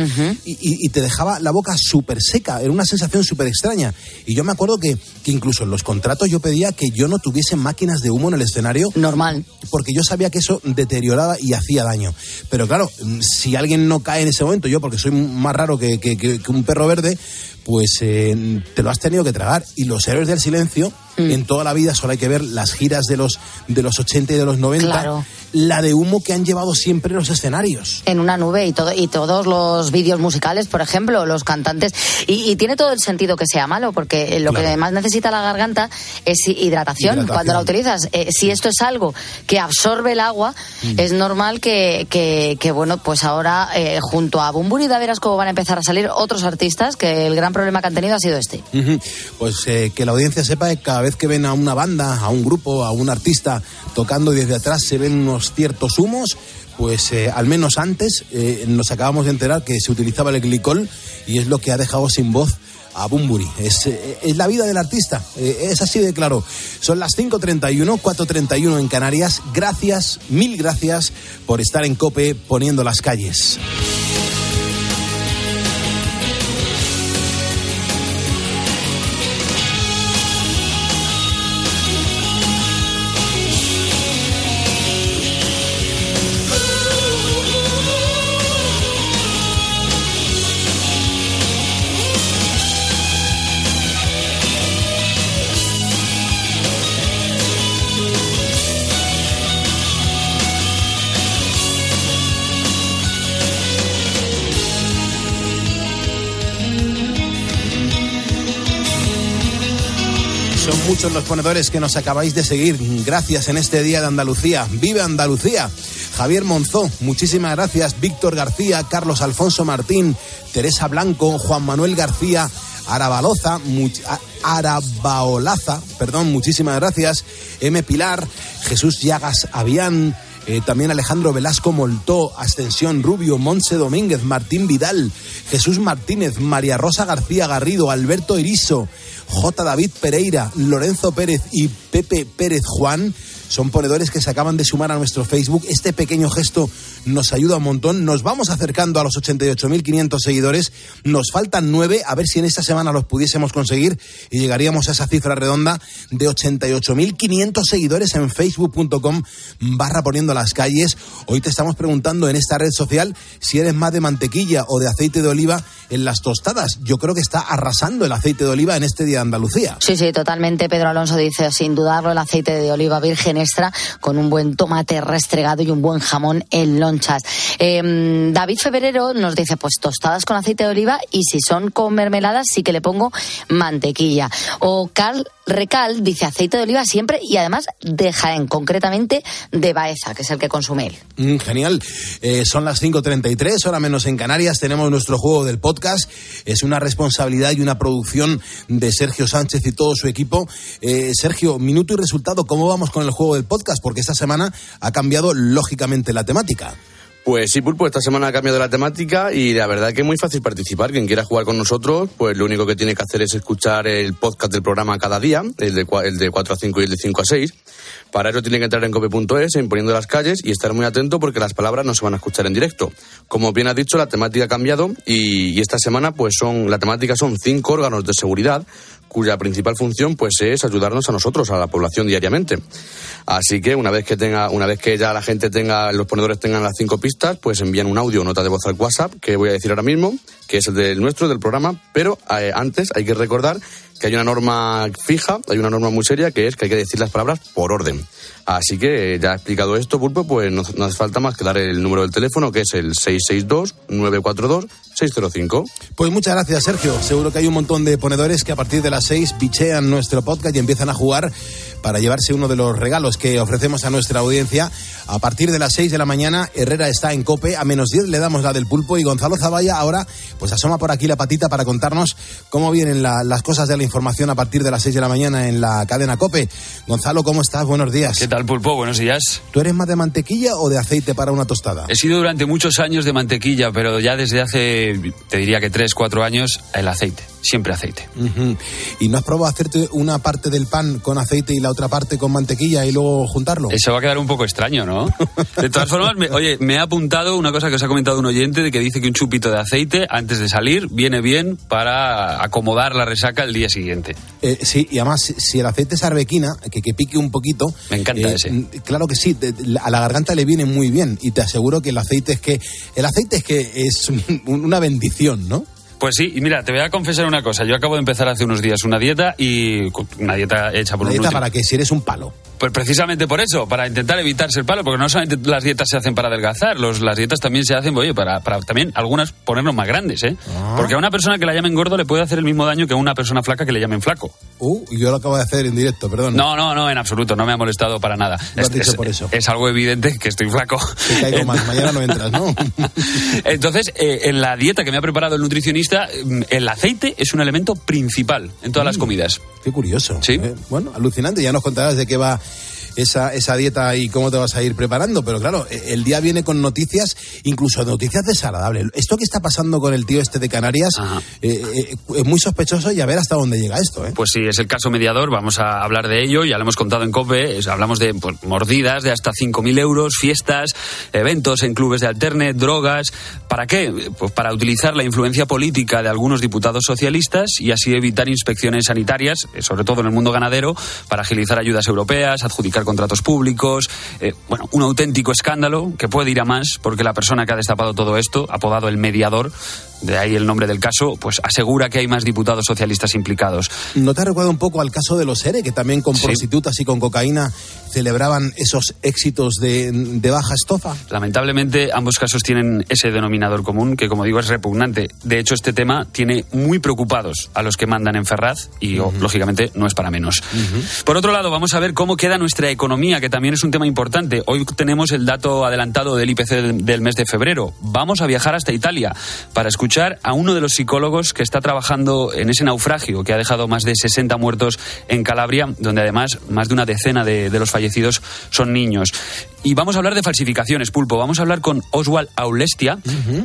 y, y- y te dejaba la boca súper seca. Era una sensación súper extraña. Y yo me acuerdo que, que incluso en los contratos yo pedía que yo no tuviese máquinas de humo en el escenario. Normal. Porque yo sabía que eso deterioraba y hacía daño. Pero claro, mm, si alguien no cae en ese momento, yo porque soy más raro que, que- que- que un perro verde, pues eh, te lo has tenido que tragar. Y los héroes del silencio, Mm. en toda la vida solo hay que ver las giras de los, de los 80 y de los 90, Claro. la de humo que han llevado siempre los escenarios. en una nube y todo y todos los vídeos musicales, por ejemplo, los cantantes y, y tiene todo el sentido que sea malo porque lo que más necesita la garganta es hidratación. Hidratación. Cuando la utilizas, eh, si esto es algo que absorbe el agua, Mm. es normal que, que, que, bueno, pues ahora eh, junto a Bumburi ya verás cómo van a empezar a salir otros artistas que el gran problema que han tenido ha sido este. Pues eh, que la audiencia sepa que cada vez que ven a una banda, a un grupo, a un artista tocando y desde atrás se ven unos ciertos humos, pues eh, al menos antes eh, nos acabamos de enterar que se utilizaba el glicol y es lo que ha dejado sin voz a Bumburi. Es, eh, es la vida del artista, eh, es así de claro. Son las 5.31, 4.31 en Canarias. Gracias, mil gracias por estar en Cope poniendo las calles. Los ponedores que nos acabáis de seguir. Gracias en este día de Andalucía. ¡Vive Andalucía! Javier Monzó, muchísimas gracias. Víctor García, Carlos Alfonso Martín, Teresa Blanco, Juan Manuel García, Arabaloza, Arabaolaza, perdón, muchísimas gracias. M. Pilar, Jesús Llagas Avián, eh, también Alejandro Velasco Moltó, Ascensión Rubio, Monse Domínguez, Martín Vidal, Jesús Martínez, María Rosa García Garrido, Alberto Iriso, J. David Pereira, Lorenzo Pérez y Pepe Pérez Juan. Son ponedores que se acaban de sumar a nuestro Facebook. Este pequeño gesto nos ayuda un montón. Nos vamos acercando a los 88.500 seguidores. Nos faltan nueve. A ver si en esta semana los pudiésemos conseguir y llegaríamos a esa cifra redonda de 88.500 seguidores en facebook.com barra poniendo las calles. Hoy te estamos preguntando en esta red social si eres más de mantequilla o de aceite de oliva en las tostadas. Yo creo que está arrasando el aceite de oliva en este día de Andalucía. Sí, sí, totalmente. Pedro Alonso dice, sin dudarlo, el aceite de oliva virgen con un buen tomate restregado y un buen jamón en lonchas. Eh, David Febrero nos dice, pues tostadas con aceite de oliva y si son con mermeladas sí que le pongo mantequilla. O Carl Recal dice aceite de oliva siempre y además de Jaén, concretamente de Baeza, que es el que consume él. Mm, genial. Eh, son las 5.33, hora menos en Canarias. Tenemos nuestro juego del podcast. Es una responsabilidad y una producción de Sergio Sánchez y todo su equipo. Eh, Sergio, minuto y resultado, ¿cómo vamos con el juego del podcast? Porque esta semana ha cambiado lógicamente la temática. Pues sí, Pulpo, esta semana ha cambiado la temática y la verdad que es muy fácil participar. Quien quiera jugar con nosotros, pues lo único que tiene que hacer es escuchar el podcast del programa cada día, el de, el de 4 a 5 y el de 5 a 6. Para ello tiene que entrar en cope.es, en poniendo las calles y estar muy atento porque las palabras no se van a escuchar en directo. Como bien has dicho, la temática ha cambiado y, y esta semana pues son, la temática son cinco órganos de seguridad cuya principal función pues es ayudarnos a nosotros, a la población diariamente. Así que una vez que tenga, una vez que ya la gente tenga, los ponedores tengan las cinco pistas, pues envían un audio o nota de voz al WhatsApp, que voy a decir ahora mismo, que es el del nuestro, del programa, pero eh, antes hay que recordar que hay una norma fija, hay una norma muy seria, que es que hay que decir las palabras por orden. Así que eh, ya explicado esto, Pulpo, pues no, hace falta más que dar el número del teléfono, que es el 662-942-605. Pues muchas gracias, Sergio. Seguro que hay un montón de ponedores que a partir de las seis bichean nuestro podcast y empiezan a jugar para llevarse uno de los regalos que ofrecemos a nuestra audiencia. A partir de las seis de la mañana, Herrera está en Cope, a menos 10 le damos la del pulpo y Gonzalo Zavalla ahora pues asoma por aquí la patita para contarnos cómo vienen la- las cosas de la información a partir de las seis de la mañana en la cadena Cope. Gonzalo, ¿cómo estás? Buenos días. ¿Qué tal, Pulpo? Buenos días. ¿Tú eres más de mantequilla o de aceite para una tostada? He sido durante muchos años de mantequilla, pero ya desde hace, te diría que tres, cuatro años, el aceite. Siempre aceite. ¿Y no has probado hacerte una parte del pan con aceite y la otra parte con mantequilla y luego juntarlo? Eso va a quedar un poco extraño, ¿no? De todas formas, me- oye, me ha apuntado una cosa que os ha comentado un oyente de que dice que un chupito de aceite antes de salir viene bien para acomodar la resaca el día siguiente. Eh, sí, y además, si- el aceite es arbequina, que, que pique un poquito. Me encanta eh, ese. Claro que sí, a la garganta le viene muy bien. Y te aseguro que el aceite es que. El aceite es que es un- una bendición, ¿no? Pues sí, y mira, te voy a confesar una cosa. Yo acabo de empezar hace unos días una dieta y una dieta hecha por Una un dieta último- para que si eres un palo. Pues precisamente por eso, para intentar evitarse el palo, porque no solamente las dietas se hacen para adelgazar, los, las dietas también se hacen, oye, para, para también algunas ponernos más grandes, ¿eh? Ah. Porque a una persona que la llamen gordo le puede hacer el mismo daño que a una persona flaca que le llamen flaco. Uh, yo lo acabo de hacer en directo, perdón. No, no, no, en absoluto, no me ha molestado para nada. Lo has Es- dicho es, por eso. es algo evidente que estoy flaco. Te caigo más, mañana no entras, ¿no? Entonces, eh, en la dieta que me ha preparado el nutricionista, mm, el aceite es un elemento principal en todas las comidas. Qué curioso. Sí. Eh, bueno, alucinante. Ya nos contarás de qué va esa, esa dieta y cómo te vas a ir preparando. Pero claro, eh, el día viene con noticias, incluso noticias desagradables. Esto que está pasando con el tío este de Canarias eh, eh, es muy sospechoso y a ver hasta dónde llega esto. ¿eh? Pues sí, es el caso mediador, vamos a hablar de ello, ya lo hemos contado en COPE, es- hablamos de pues, mordidas de hasta 5.000 euros, fiestas, eventos en clubes de alterne, drogas. ¿Para qué? Pues para utilizar la influencia política de algunos diputados socialistas y así evitar inspecciones sanitarias, eh, sobre todo en el mundo ganadero, para agilizar ayudas europeas, adjudicar contratos públicos. eh, bueno, un auténtico escándalo que puede ir a más porque la persona que ha destapado todo esto, apodado el mediador, de ahí el nombre del caso, pues asegura que hay más diputados socialistas implicados. ¿No te recuerda un poco al caso de los ERE, que también con Sí. prostitutas y con cocaína celebraban esos éxitos de, de baja estofa? Lamentablemente, ambos casos tienen ese denominador común que, como digo, es repugnante. De hecho, este tema tiene muy preocupados a los que mandan en Ferraz y, oh, lógicamente, no es para menos. Por otro lado, vamos a ver cómo queda nuestra economía, que también es un tema importante. Hoy tenemos el dato adelantado del IPC del mes de febrero. Vamos a viajar hasta Italia para escuchar a uno de los psicólogos que está trabajando en ese naufragio que ha dejado más de 60 muertos en Calabria, donde además más de una decena de, de los fallecidos son niños. Y vamos a hablar de falsificaciones, Pulpo. Vamos a hablar con Oswald Aulestia.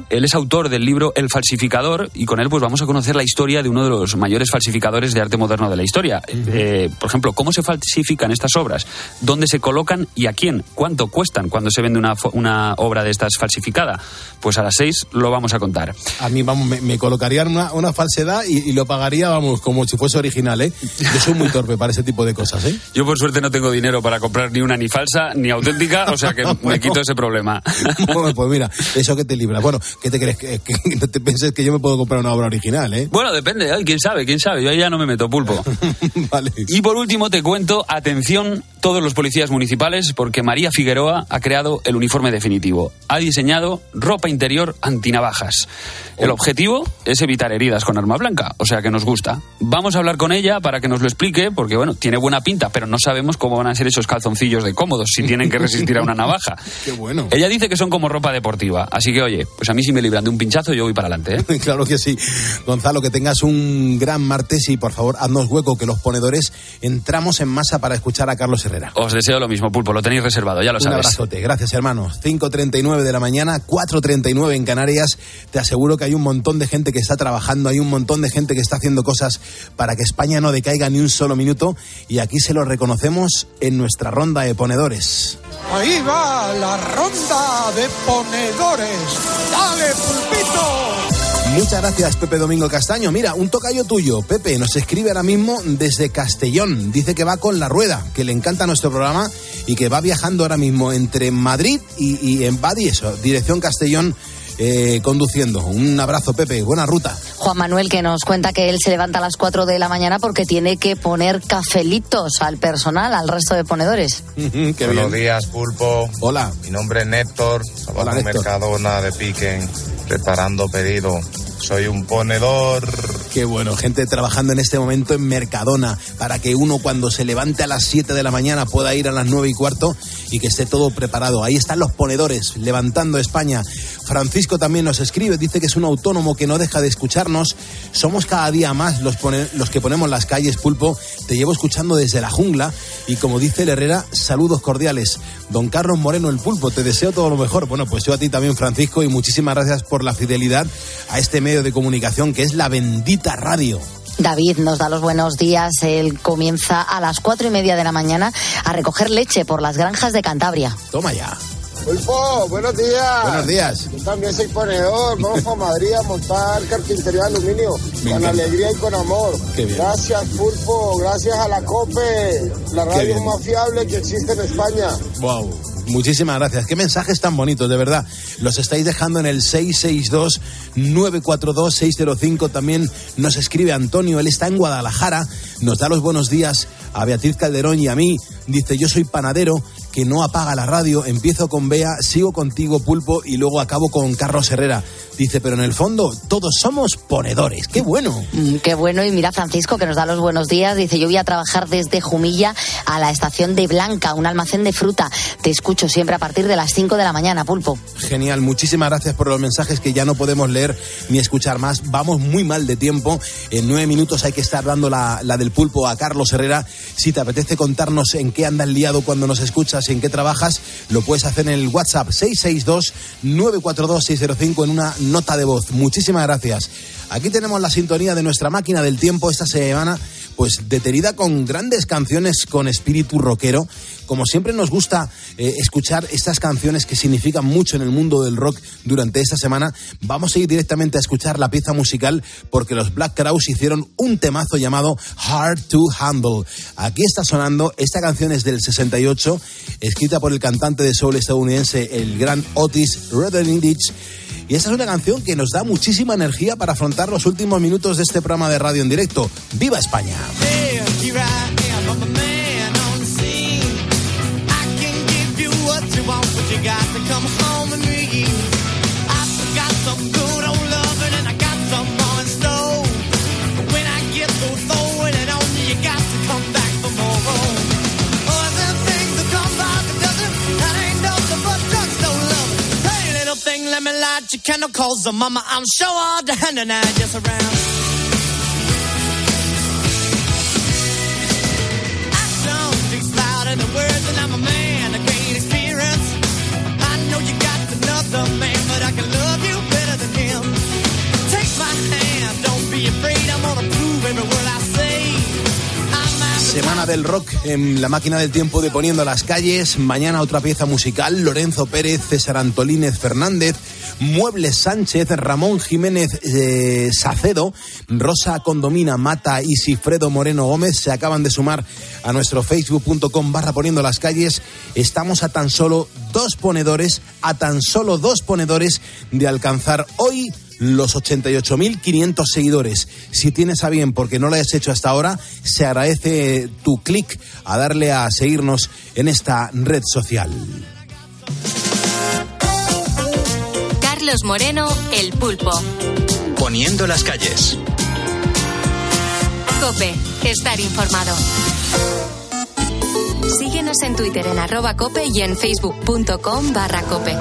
Él es autor del libro El falsificador y con él pues vamos a conocer la historia de uno de los mayores falsificadores de arte moderno de la historia. Eh, por ejemplo, cómo se falsifican estas obras, dónde se colocan y a quién, cuánto cuestan cuando se vende una, obra de estas falsificada. Pues a las seis lo vamos a contar. A mí, vamos, me, me colocarían una, una falsedad y, y lo pagaría, vamos, como si fuese original, ¿eh? Yo soy muy torpe para ese tipo de cosas, ¿eh? Yo por suerte no tengo dinero para comprar ni una ni falsa ni auténtica, o sea que me quito ese problema. Bueno, pues mira, eso que te libra. Bueno, ¿qué te crees? Que, que no te pienses que yo me puedo comprar una obra original, ¿eh? Bueno, depende, ay, quién sabe, quién sabe, yo ahí ya no me meto pulpo. Y por último te cuento, atención todos los policías municipales, porque María Figueroa ha creado el uniforme definitivo. Ha diseñado ropa interior antinavajas. El objetivo es evitar heridas con arma blanca, o sea que nos gusta. Vamos a hablar con ella para que nos lo explique, porque bueno, tiene buena pinta, pero no sabemos cómo van a ser esos calzoncillos de cómodos si tienen que resistir a una navaja. Qué bueno. Ella dice que son como ropa deportiva, así que oye, pues a mí si me libran de un pinchazo yo voy para adelante, ¿eh? Claro que sí. Gonzalo, que tengas un gran martes y por favor haznos hueco que los ponedores entramos en masa para escuchar a Carlos Herrera. Os deseo lo mismo, Pulpo, lo tenéis reservado, ya lo Un sabes. abrazote, gracias hermanos. 5.39 de la mañana, 4.39 en Canarias. Te aseguro que hay un montón de gente que está trabajando, hay un montón de gente que está haciendo cosas para que España no decaiga ni un solo minuto y aquí se lo reconocemos en nuestra ronda de ponedores. Ahí va la ronda de ponedores. ¡Dale, pulpito! Muchas gracias, Pepe Domingo Castaño. Mira, un tocayo tuyo, Pepe, nos escribe ahora mismo desde Castellón. Dice que va con la rueda, que le encanta nuestro programa y que va viajando ahora mismo entre Madrid y, y en Badi, eso, dirección Castellón. Eh, conduciendo. Un abrazo, Pepe. Buena ruta. Juan Manuel que nos cuenta que él se levanta a las 4 de la mañana porque tiene que poner cafelitos al personal, al resto de ponedores. Qué Buenos bien. días, Pulpo. Hola. Mi nombre es Néstor. En Néstor. Mercadona de Piquen, preparando pedido. Soy un ponedor. Qué bueno, gente trabajando en este momento en Mercadona para que uno cuando se levante a las 7 de la mañana pueda ir a las 9 y cuarto y que esté todo preparado. Ahí están los ponedores levantando España. Francisco también nos escribe, dice que es un autónomo que no deja de escucharnos. Somos cada día más los, pone- los que ponemos las calles, Pulpo. Te llevo escuchando desde la jungla y como dice el Herrera, saludos cordiales. Don Carlos Moreno, el Pulpo, te deseo todo lo mejor. Bueno, pues yo a ti también, Francisco, y muchísimas gracias por la fidelidad a este medio de comunicación que es la bendita radio. David nos da los buenos días. Él comienza a las cuatro y media de la mañana a recoger leche por las granjas de Cantabria. Toma ya. Pulpo, buenos días. Buenos días. Yo también soy ponedor. Vamos a Madrid a montar carpintería de aluminio. Me con encanta. alegría y con amor. Qué bien. Gracias, Pulpo. Gracias a la COPE, la radio más fiable que existe en España. Wow. Muchísimas gracias. Qué mensajes tan bonitos, de verdad. Los estáis dejando en el 662-942-605. También nos escribe Antonio, él está en Guadalajara. Nos da los buenos días a Beatriz Calderón y a mí. Dice, yo soy panadero que no apaga la radio. Empiezo con Bea, sigo contigo, Pulpo, y luego acabo con Carlos Herrera. Dice, pero en el fondo todos somos ponedores. ¡Qué bueno! Mm, Qué bueno, y mira Francisco que nos da los buenos días, dice yo voy a trabajar desde Jumilla a la estación de Blanca, un almacén de fruta. Te escucho siempre a partir de las 5 de la mañana, Pulpo. Genial, muchísimas gracias por los mensajes que ya no podemos leer ni escuchar más. Vamos muy mal de tiempo. En nueve minutos hay que estar dando la, la del pulpo a Carlos Herrera. Si te apetece contarnos en qué andas liado cuando nos escuchas en qué trabajas, lo puedes hacer en el WhatsApp 662-942-605 en una nota de voz. Muchísimas gracias. Aquí tenemos la sintonía de nuestra máquina del tiempo esta semana, pues detenida con grandes canciones con espíritu rockero. Como siempre nos gusta eh, escuchar estas canciones que significan mucho en el mundo del rock durante esta semana, vamos a ir directamente a escuchar la pieza musical porque los Black Crowes hicieron un temazo llamado Hard to Handle. Aquí está sonando, esta canción es del 68, escrita por el cantante de soul estadounidense, el gran Otis Reddington. Y esta es una canción que nos da muchísima energía para afrontar los últimos minutos de este programa de radio en directo. ¡Viva España! Light your candle, the mama, I'm sure all the hand and I just around. Than words, and I'm a man of great experience. I know you got another man, but I can love you better than him. Take my hand, don't be afraid. I'm gonna prove every word Semana del rock en la máquina del tiempo de Poniendo las calles. Mañana otra pieza musical. Lorenzo Pérez, César Antolínez Fernández, Muebles Sánchez, Ramón Jiménez eh, Sacedo, Rosa Condomina Mata y Cifredo Moreno Gómez se acaban de sumar a nuestro facebook.com barra Poniendo las calles. Estamos a tan solo dos ponedores, a tan solo dos ponedores de alcanzar hoy los 88.500 seguidores. Si tienes a bien, porque no lo has hecho hasta ahora, se agradece tu clic a darle a seguirnos en esta red social. Carlos Moreno, El Pulpo. Poniendo las calles. Cope, estar informado. Síguenos en Twitter en arroba cope y en facebook.com barra cope.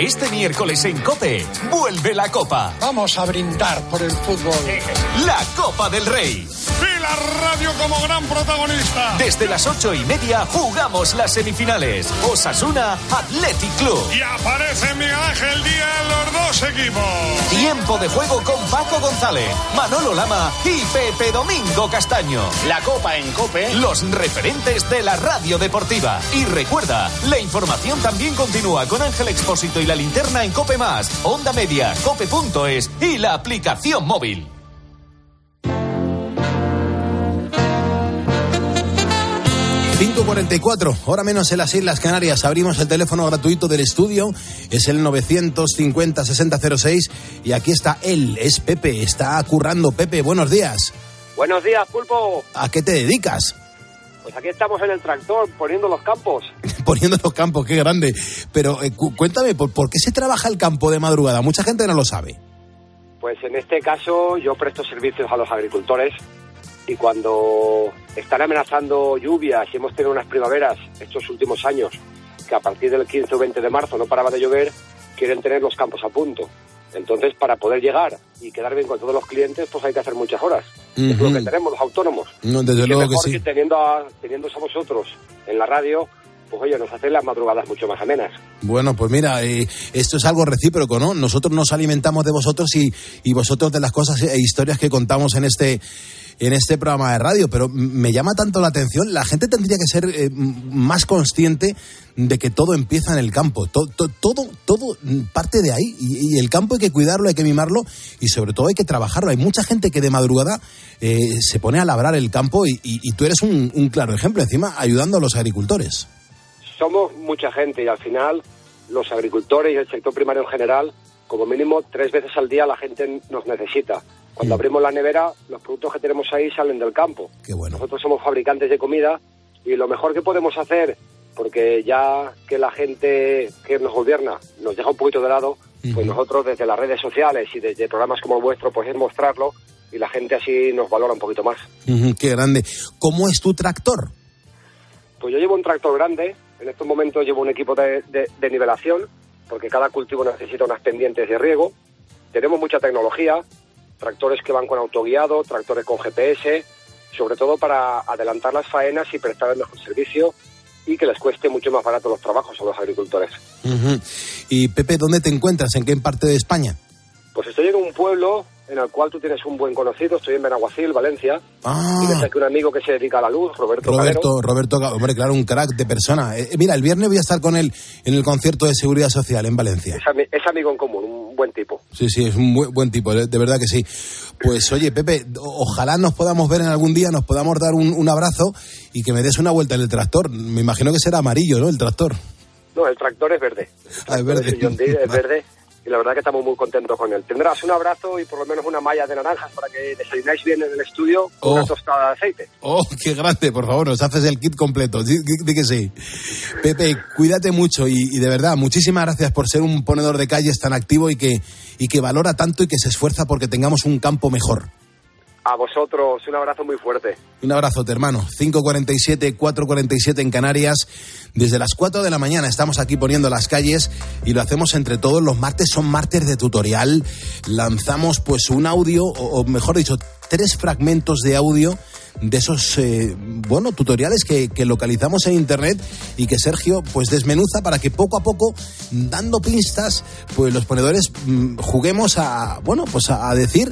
Este miércoles en Cope, vuelve la Copa. Vamos a brindar por el fútbol. La Copa del Rey. y la radio como gran protagonista. Desde las ocho y media jugamos las semifinales. Osasuna Athletic Club. Y aparece Miguel Ángel Díaz en los dos equipos. Tiempo de juego con Paco González, Manolo Lama y Pepe Domingo Castaño. La Copa en Cope. Los referentes de la radio deportiva. Y recuerda, la información también continúa con Ángel Expósito y la linterna en Cope Más, Onda Media, Cope.es y la aplicación móvil. ...5.44, hora menos en las Islas Canarias. Abrimos el teléfono gratuito del estudio. Es el 950-6006. Y aquí está él, es Pepe. Está currando. Pepe, buenos días. Buenos días, Pulpo. ¿A qué te dedicas? Pues aquí estamos en el tractor poniendo los campos. Poniendo los campos, qué grande. Pero eh, cu- cuéntame, ¿por, por qué se trabaja el campo de madrugada? Mucha gente no lo sabe. Pues en este caso yo presto servicios a los agricultores y cuando están amenazando lluvias y hemos tenido unas primaveras estos últimos años que a partir del 15 o 20 de marzo no paraba de llover, quieren tener los campos a punto. Entonces, para poder llegar y quedar bien con todos los clientes, pues hay que hacer muchas horas. Es lo que tenemos los autónomos. No, desde luego que mejor sí. que teniendo a, teniendo a vosotros en la radio, pues oye, nos hacen las madrugadas mucho más amenas. Bueno, pues mira, eh, esto es algo recíproco, ¿no? Nosotros nos alimentamos de vosotros y, y vosotros de las cosas e historias que contamos en este en este programa de radio, pero me llama tanto la atención, la gente tendría que ser eh, más consciente de que todo empieza en el campo, To- to- todo todo mm, parte de ahí y, el campo hay que cuidarlo, hay que mimarlo y sobre todo hay que trabajarlo. Hay mucha gente que de madrugada eh, se pone a labrar el campo y, y- y tú eres un, un claro ejemplo, encima ayudando a los agricultores. somos mucha gente y al final los agricultores y el sector primario en general, como mínimo tres veces al día la gente nos necesita. Cuando abrimos la nevera, los productos que tenemos ahí salen del campo. Nosotros somos fabricantes de comida y lo mejor que podemos hacer, porque ya que la gente que nos gobierna nos deja un poquito de lado, pues nosotros desde las redes sociales y desde programas como el vuestro, pues es mostrarlo y la gente así nos valora un poquito más. Qué grande. ¿Cómo es tu tractor? Pues yo llevo un tractor grande, en estos momentos llevo un equipo de, de- de nivelación, porque cada cultivo necesita unas pendientes de riego. Tenemos mucha tecnología, tractores que van con autoguiado, tractores con GPS, sobre todo para adelantar las faenas y prestar el mejor servicio y que les cueste mucho más barato los trabajos a los agricultores. Y Pepe, ¿dónde te encuentras? ¿En qué parte de España? Pues estoy en un pueblo en el cual tú tienes un buen conocido, estoy en Benaguacil, Valencia. Ah. Tienes aquí un amigo que se dedica a la luz, Roberto, Calero. Roberto, Roberto, hombre, claro, un crack de persona. Eh, mira, el viernes voy a estar con él en el concierto de seguridad social en Valencia. Es, ami- es amigo en común, un buen tipo. Sí, sí, es un buen, buen tipo, de, de verdad que sí. Pues oye, Pepe, ojalá nos podamos ver en algún día, nos podamos dar un, un abrazo y que me des una vuelta en el tractor. Me imagino que será amarillo, ¿no? El tractor. No, el tractor es verde. Ah, es verde. Es verde y la verdad que estamos muy contentos con él. Tendrás un abrazo y por lo menos una malla de naranjas para que desayunáis bien en el estudio con Oh. una tostada de aceite. Oh, qué grande, por favor, nos haces el kit completo. Di, que sí. Pepe, cuídate mucho y, y de verdad, muchísimas gracias por ser un ponedor de calles tan activo y que, y que valora tanto y que se esfuerza porque tengamos un campo mejor. A vosotros un abrazo muy fuerte. Un abrazote, hermano. 5.47, 4.47 en Canarias. Desde las 4 de la mañana estamos aquí poniendo las calles y lo hacemos entre todos. Los martes son martes de tutorial. Lanzamos pues un audio, o, o mejor dicho, tres fragmentos de audio de esos, eh, bueno, tutoriales que, que localizamos en Internet y que Sergio pues desmenuza para que poco a poco, dando pistas, pues los ponedores mm, juguemos a, bueno, pues a, a decir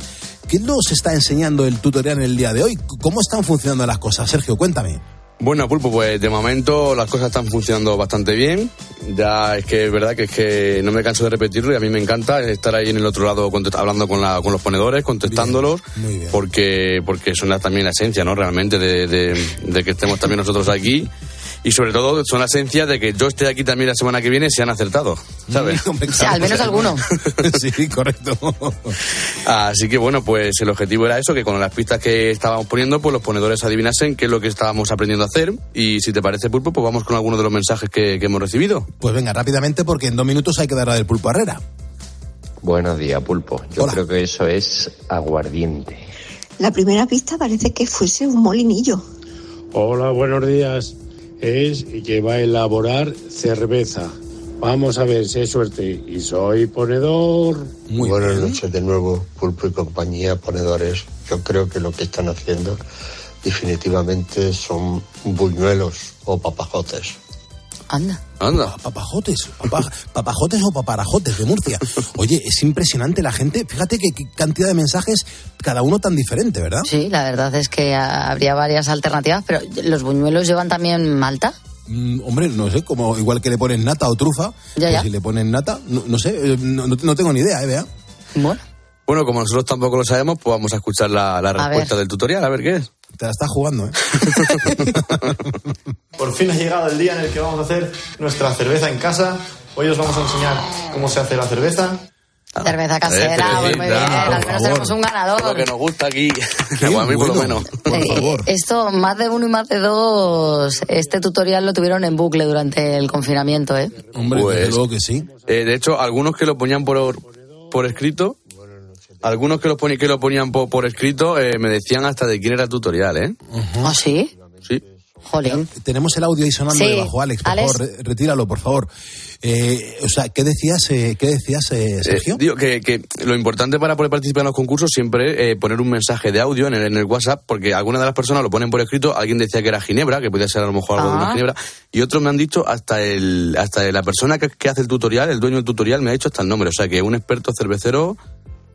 ¿Qué nos está enseñando el tutorial en el día de hoy? ¿Cómo están funcionando las cosas? Sergio, cuéntame. Bueno, Pulpo, pues de momento las cosas están funcionando bastante bien. Ya es que es verdad que es que no me canso de repetirlo y a mí me encanta estar ahí en el otro lado hablando con, la, con los ponedores, contestándolos, bien. porque porque son la- también la esencia, ¿no? Realmente de, de- de que estemos también nosotros aquí. Y sobre todo son la esencia de que yo esté aquí también la semana que viene si han acertado, ¿sabes? Sí, al menos alguno. sí, correcto. Así que bueno, pues el objetivo era eso, que con las pistas que estábamos poniendo, pues los ponedores adivinasen qué es lo que estábamos aprendiendo a hacer. Y si te parece, Pulpo, pues vamos con algunos de los mensajes que, que hemos recibido. Pues venga, rápidamente porque en dos minutos hay que dar la del pulpo Herrera. Buenos días, Pulpo. Yo Hola. creo que eso es aguardiente. La primera pista parece que fuese un molinillo. Hola, buenos días. Es que va a elaborar cerveza. Vamos a ver si hay suerte. Y soy ponedor. Muy Buenas noches de nuevo, Pulpo y compañía, ponedores. Yo creo que lo que están haciendo definitivamente son buñuelos o papajotes. Anda. Anda. Papajotes, papa- papajotes o paparajotes de Murcia. Oye, es impresionante la gente. Fíjate qué cantidad de mensajes, cada uno tan diferente, ¿verdad? Sí, la verdad es que habría varias alternativas, pero ¿los buñuelos llevan también malta? Mm, hombre, no sé, como igual que le ponen nata o trufa. Ya, pues ya. si le ponen nata, no, no sé, eh, no, tengo ni idea, ¿eh? Vea. Bueno. Bueno, como nosotros tampoco lo sabemos, pues vamos a escuchar la, la respuesta del tutorial, a ver qué es. Te la estás jugando, ¿eh? Por fin ha llegado el día en el que vamos a hacer nuestra cerveza en casa. Hoy os vamos a enseñar cómo se hace la cerveza. Cerveza casera, pues muy bien, al menos tenemos un Lo ganador. que nos gusta aquí. Bueno, a mí por lo menos. Eh, Esto, más de uno y más de dos, este tutorial lo tuvieron en bucle durante el confinamiento, ¿eh? Hombre, Pues, desde luego que sí. eh, de hecho, algunos que lo ponían por, por escrito, algunos que lo, poni- que lo ponían por, por escrito, eh, me decían hasta de quién era el tutorial, ¿eh? ¿Ah, sí? Sí. Jolín. Tenemos el audio ahí sonando Sí, debajo, Alex. Por Alex. favor, re- retíralo, por favor. Eh, o sea, ¿qué decías, eh, ¿qué decías eh, Sergio? Eh, digo que, que lo importante para poder participar en los concursos siempre es eh, poner un mensaje de audio en el, en el WhatsApp, porque algunas de las personas lo ponen por escrito, alguien decía que era Ginebra, que podía ser a lo mejor algo de una Ah. Ginebra, y otros me han dicho hasta el hasta la persona que, que hace el tutorial, el dueño del tutorial, me ha dicho hasta el nombre, o sea que un experto cervecero,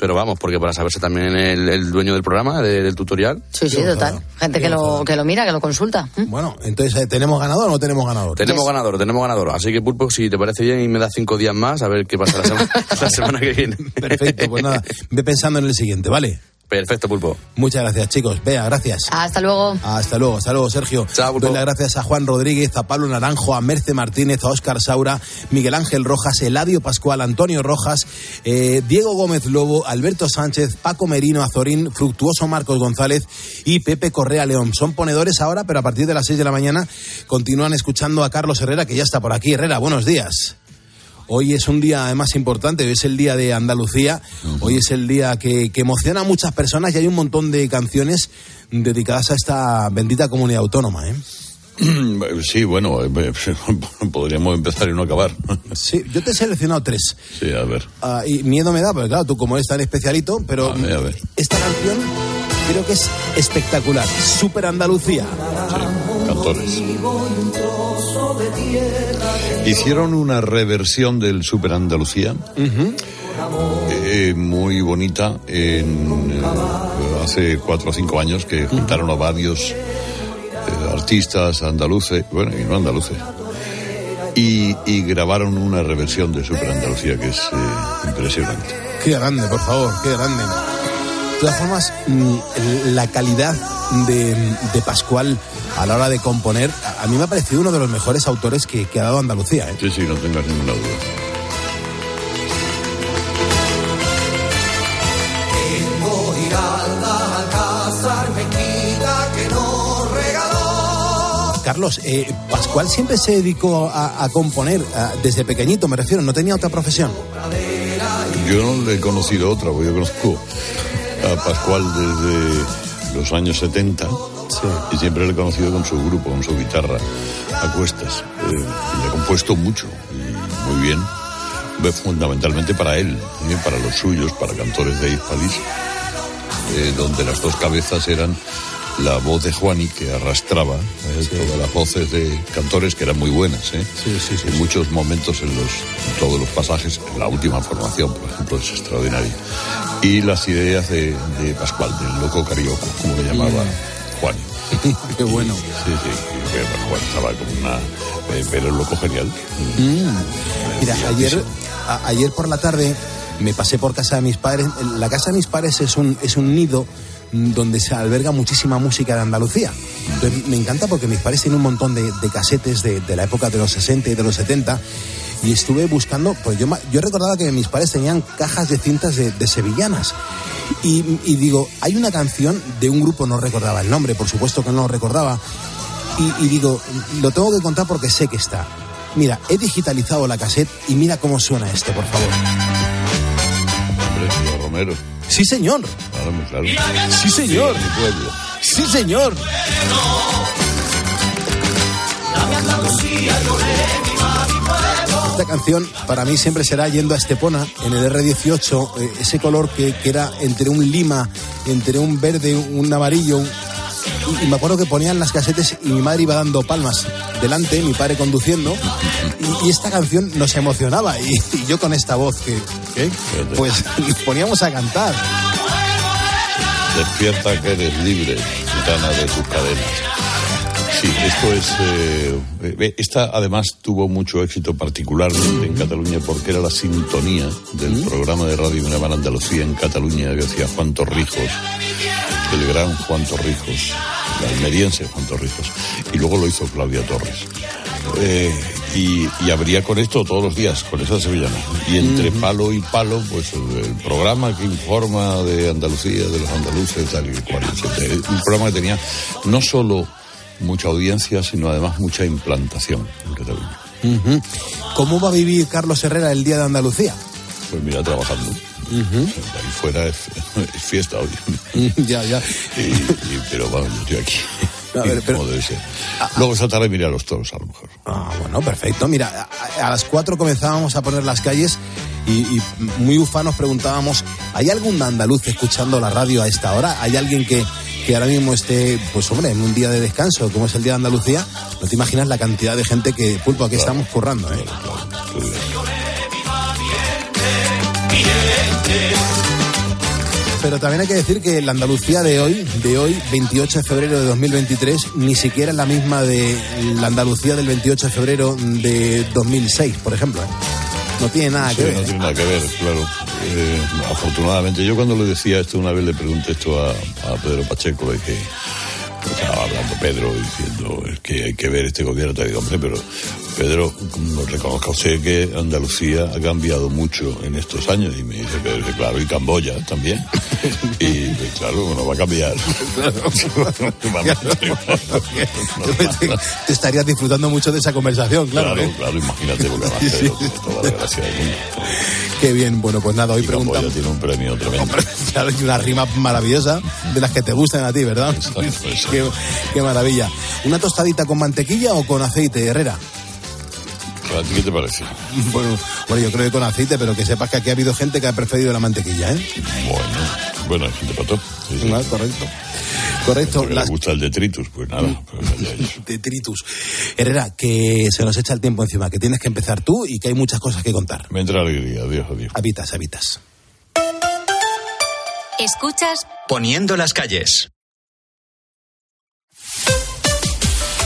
pero vamos, porque para saberse también el, el dueño del programa, de- del tutorial. Sí, sí, total. Gente que lo, que lo mira, que lo consulta. ¿Mm? Bueno, entonces, eh, ¿tenemos ganador o no tenemos ganador? Tenemos ganador, tenemos ganador. Así que, Pulpo, si te parece bien y me das cinco días más, a ver qué pasa la semana, la semana que viene. Perfecto, pues nada, ve pensando en el siguiente, ¿vale? Perfecto, Pulpo. Muchas gracias, chicos. Vea, gracias. Hasta luego. Hasta luego, hasta luego, Sergio. Doy las gracias a Juan Rodríguez, a Pablo Naranjo, a Merce Martínez, a Óscar Saura, Miguel Ángel Rojas, Eladio Pascual, Antonio Rojas, eh, Diego Gómez Lobo, Alberto Sánchez, Paco Merino Azorín, Fructuoso Marcos González y Pepe Correa León. Son ponedores ahora, pero a partir de las 6 de la mañana continúan escuchando a Carlos Herrera, que ya está por aquí. Herrera, buenos días. Hoy es un día además importante, hoy es el día de Andalucía, hoy es el día que, que emociona a muchas personas y hay un montón de canciones dedicadas a esta bendita comunidad autónoma. ¿eh? Sí, bueno, eh, podríamos empezar y no acabar. Sí, yo te he seleccionado tres. Sí, a ver. Ah, y miedo me da, porque claro, tú como eres tan especialito, pero A ver, a ver. esta canción creo que es espectacular. Super Andalucía. Cantores. Hicieron una reversión del Super Andalucía. eh, muy bonita en, eh, hace cuatro o cinco años que juntaron a varios eh, artistas andaluces, bueno, y no andaluces, y, y grabaron una reversión de Super Andalucía que es impresionante. Qué grande, por favor, qué grande. De todas formas, la calidad de, de Pascual a la hora de componer, a mí me ha parecido uno de los mejores autores que, que ha dado Andalucía. ¿eh? Sí, sí, no tengas ninguna duda. Carlos, eh, Pascual siempre se dedicó a, a componer, a- desde pequeñito me refiero, no tenía otra profesión. Yo no le he conocido otra, porque yo conozco a Pascual desde los años 70 y siempre le he conocido con su grupo, con su guitarra a cuestas. Eh, y le ha compuesto mucho y muy bien, fundamentalmente para él, ¿eh? para los suyos, para cantores de Hispalis, eh, donde las dos cabezas eran la voz de Juani que arrastraba eh, todas las voces de cantores que eran muy buenas ¿eh? en muchos momentos en los en todos los pasajes en la última formación por ejemplo es extraordinario y las ideas de, de Pascual del loco carioco como le llamaba Juani qué bueno sí sí bueno, Juan estaba como una eh, pero el loco genial Mm. Mira, ayer, a- ayer por la tarde me pasé por casa de mis padres. La casa de mis padres es un, es un nido donde se alberga muchísima música de Andalucía. Entonces, me encanta porque mis padres tienen un montón de, de casetes de, de la época de los 60 y de los 70 y estuve buscando, pues yo, yo recordaba que mis padres tenían cajas de cintas de, de sevillanas y, y digo, hay una canción de un grupo, no recordaba el nombre, por supuesto que no lo recordaba, y, y digo, lo tengo que contar porque sé que está. Mira, he digitalizado la cassette y mira cómo suena esto, por favor. hombre Romero Sí, señor. claro muy claro Sí, señor. pueblo Sí, señor. Esta canción para mí siempre será Yendo a Estepona en el R18, eh, ese color que, que era entre un lima, entre un verde, un amarillo. y, me acuerdo que ponían las casetes y mi madre iba dando palmas delante, mi padre conduciendo, y, y esta canción nos emocionaba. Y, y yo con esta voz que, pues nos poníamos a cantar. Despierta que eres libre, gitana de tus cadenas. Sí, esto es. eh, eh, esta además tuvo mucho éxito particularmente en Cataluña porque era la sintonía del programa de radio de Naval Andalucía en Cataluña que hacía Juan Torrijos, el gran Juan Torrijos, el almeriense Juan Torrijos, y luego lo hizo Claudia Torres. Eh, y, y habría con esto todos los días, con esa sevillana. Y entre palo y palo, pues el, el programa que informa de Andalucía, de los andaluces, tal y cual. Un programa que tenía no solo mucha audiencia, sino además mucha implantación en Cataluña. ¿Cómo va a vivir Carlos Herrera el Día de Andalucía? Pues mira, trabajando. Ahí fuera es, es fiesta hoy. ya, ya. Y- y- pero bueno, yo estoy aquí. A ver, pero- Como debe ser. Luego esta tarde miré a los toros, a lo mejor. Ah, bueno, perfecto. Mira, a, a las 4 comenzábamos a poner las calles y, y muy ufanos preguntábamos, ¿hay algún andaluz escuchando la radio a esta hora? ¿Hay alguien que, que ahora mismo esté, pues hombre, en un día de descanso, como es el Día de Andalucía? No te imaginas la cantidad de gente que, pulpo, aquí estamos currando, ¿eh? Pero también hay que decir que la Andalucía de hoy, de hoy, 28 de febrero de 2023, ni siquiera es la misma de la Andalucía del 28 de febrero de 2006, por ejemplo. ¿eh? No tiene nada Sí, que ver. no tiene nada que ver, claro. Eh, afortunadamente, yo cuando le decía esto una vez le pregunté esto a, Pedro Pacheco, le dije, estaba hablando Pedro diciendo es que hay que ver este gobierno, te digo, hombre, pero Pedro, reconozca usted que Andalucía ha cambiado mucho en estos años y me dice Pedro, claro, y Camboya también. y pues, claro, no va a cambiar. te, estarías disfrutando mucho de esa conversación, claro. Claro, ¿eh? claro, imagínate lo que va a hacer, toda la gracia del mundo. Qué bien, bueno, pues nada, hoy Y Camboya tiene un premio tremendo. Claro, y una rima maravillosa de las que te gustan a ti, ¿verdad? Qué, qué maravilla. ¿Una tostadita con mantequilla o con aceite, Herrera? ¿A ti qué te parece? Bueno, bueno, yo creo que con aceite, pero que sepas que aquí ha habido gente que ha preferido la mantequilla, ¿eh? Bueno, bueno, hay gente para todo. Sí, sí. Ah, correcto. Correcto. Las le gusta el detritus, pues nada. pues allá ellos. detritus. Herrera, que se nos echa el tiempo encima, que tienes que empezar tú y que hay muchas cosas que contar. Me entra alegría, adiós, adiós. Habitas, habitas. Escuchas Poniendo las calles.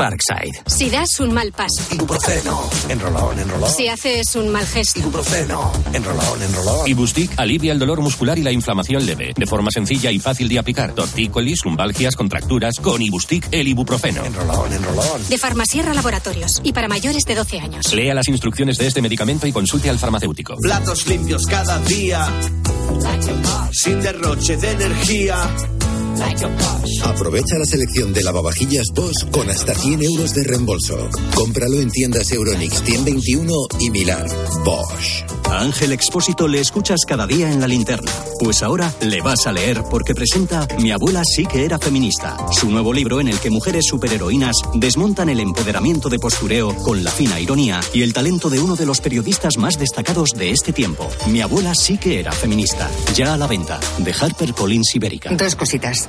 Parkside. Si das un mal paso. Ibuprofeno. Enrolón, enrolón. Si haces un mal gesto. Ibuprofeno. Enrolón, enrolón. Ibustic alivia el dolor muscular y la inflamación leve, de forma sencilla y fácil de aplicar. Tortícolis, lumbalgias, contracturas, con Ibustic el ibuprofeno. Enrolón, enrolón. De Farmasierra Laboratorios. Y para mayores de 12 años. Lea las instrucciones de este medicamento y consulte al farmacéutico. Platos limpios cada día. Sin derroche de energía. Aprovecha la selección de lavavajillas Bosch con hasta 100 euros de reembolso. Cómpralo en tiendas Euronix 121 y Milar. Bosch. A Ángel Expósito le escuchas cada día en la linterna. Pues ahora le vas a leer porque presenta Mi abuela sí que era feminista, su nuevo libro en el que mujeres superheroínas desmontan el empoderamiento de postureo con la fina ironía y el talento de uno de los periodistas más destacados de este tiempo. Mi abuela sí que era feminista. Ya a la venta, de HarperCollins Ibérica. Dos cositas.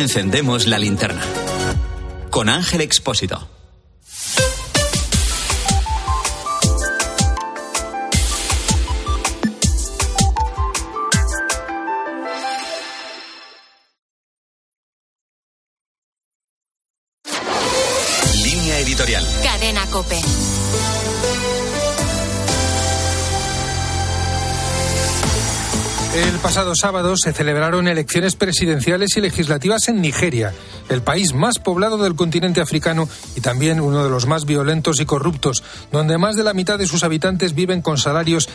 encendemos la linterna. Con Ángel Expósito. Pasado sábado se celebraron elecciones presidenciales y legislativas en Nigeria, el país más poblado del continente africano y también uno de los más violentos y corruptos, donde más de la mitad de sus habitantes viven con salarios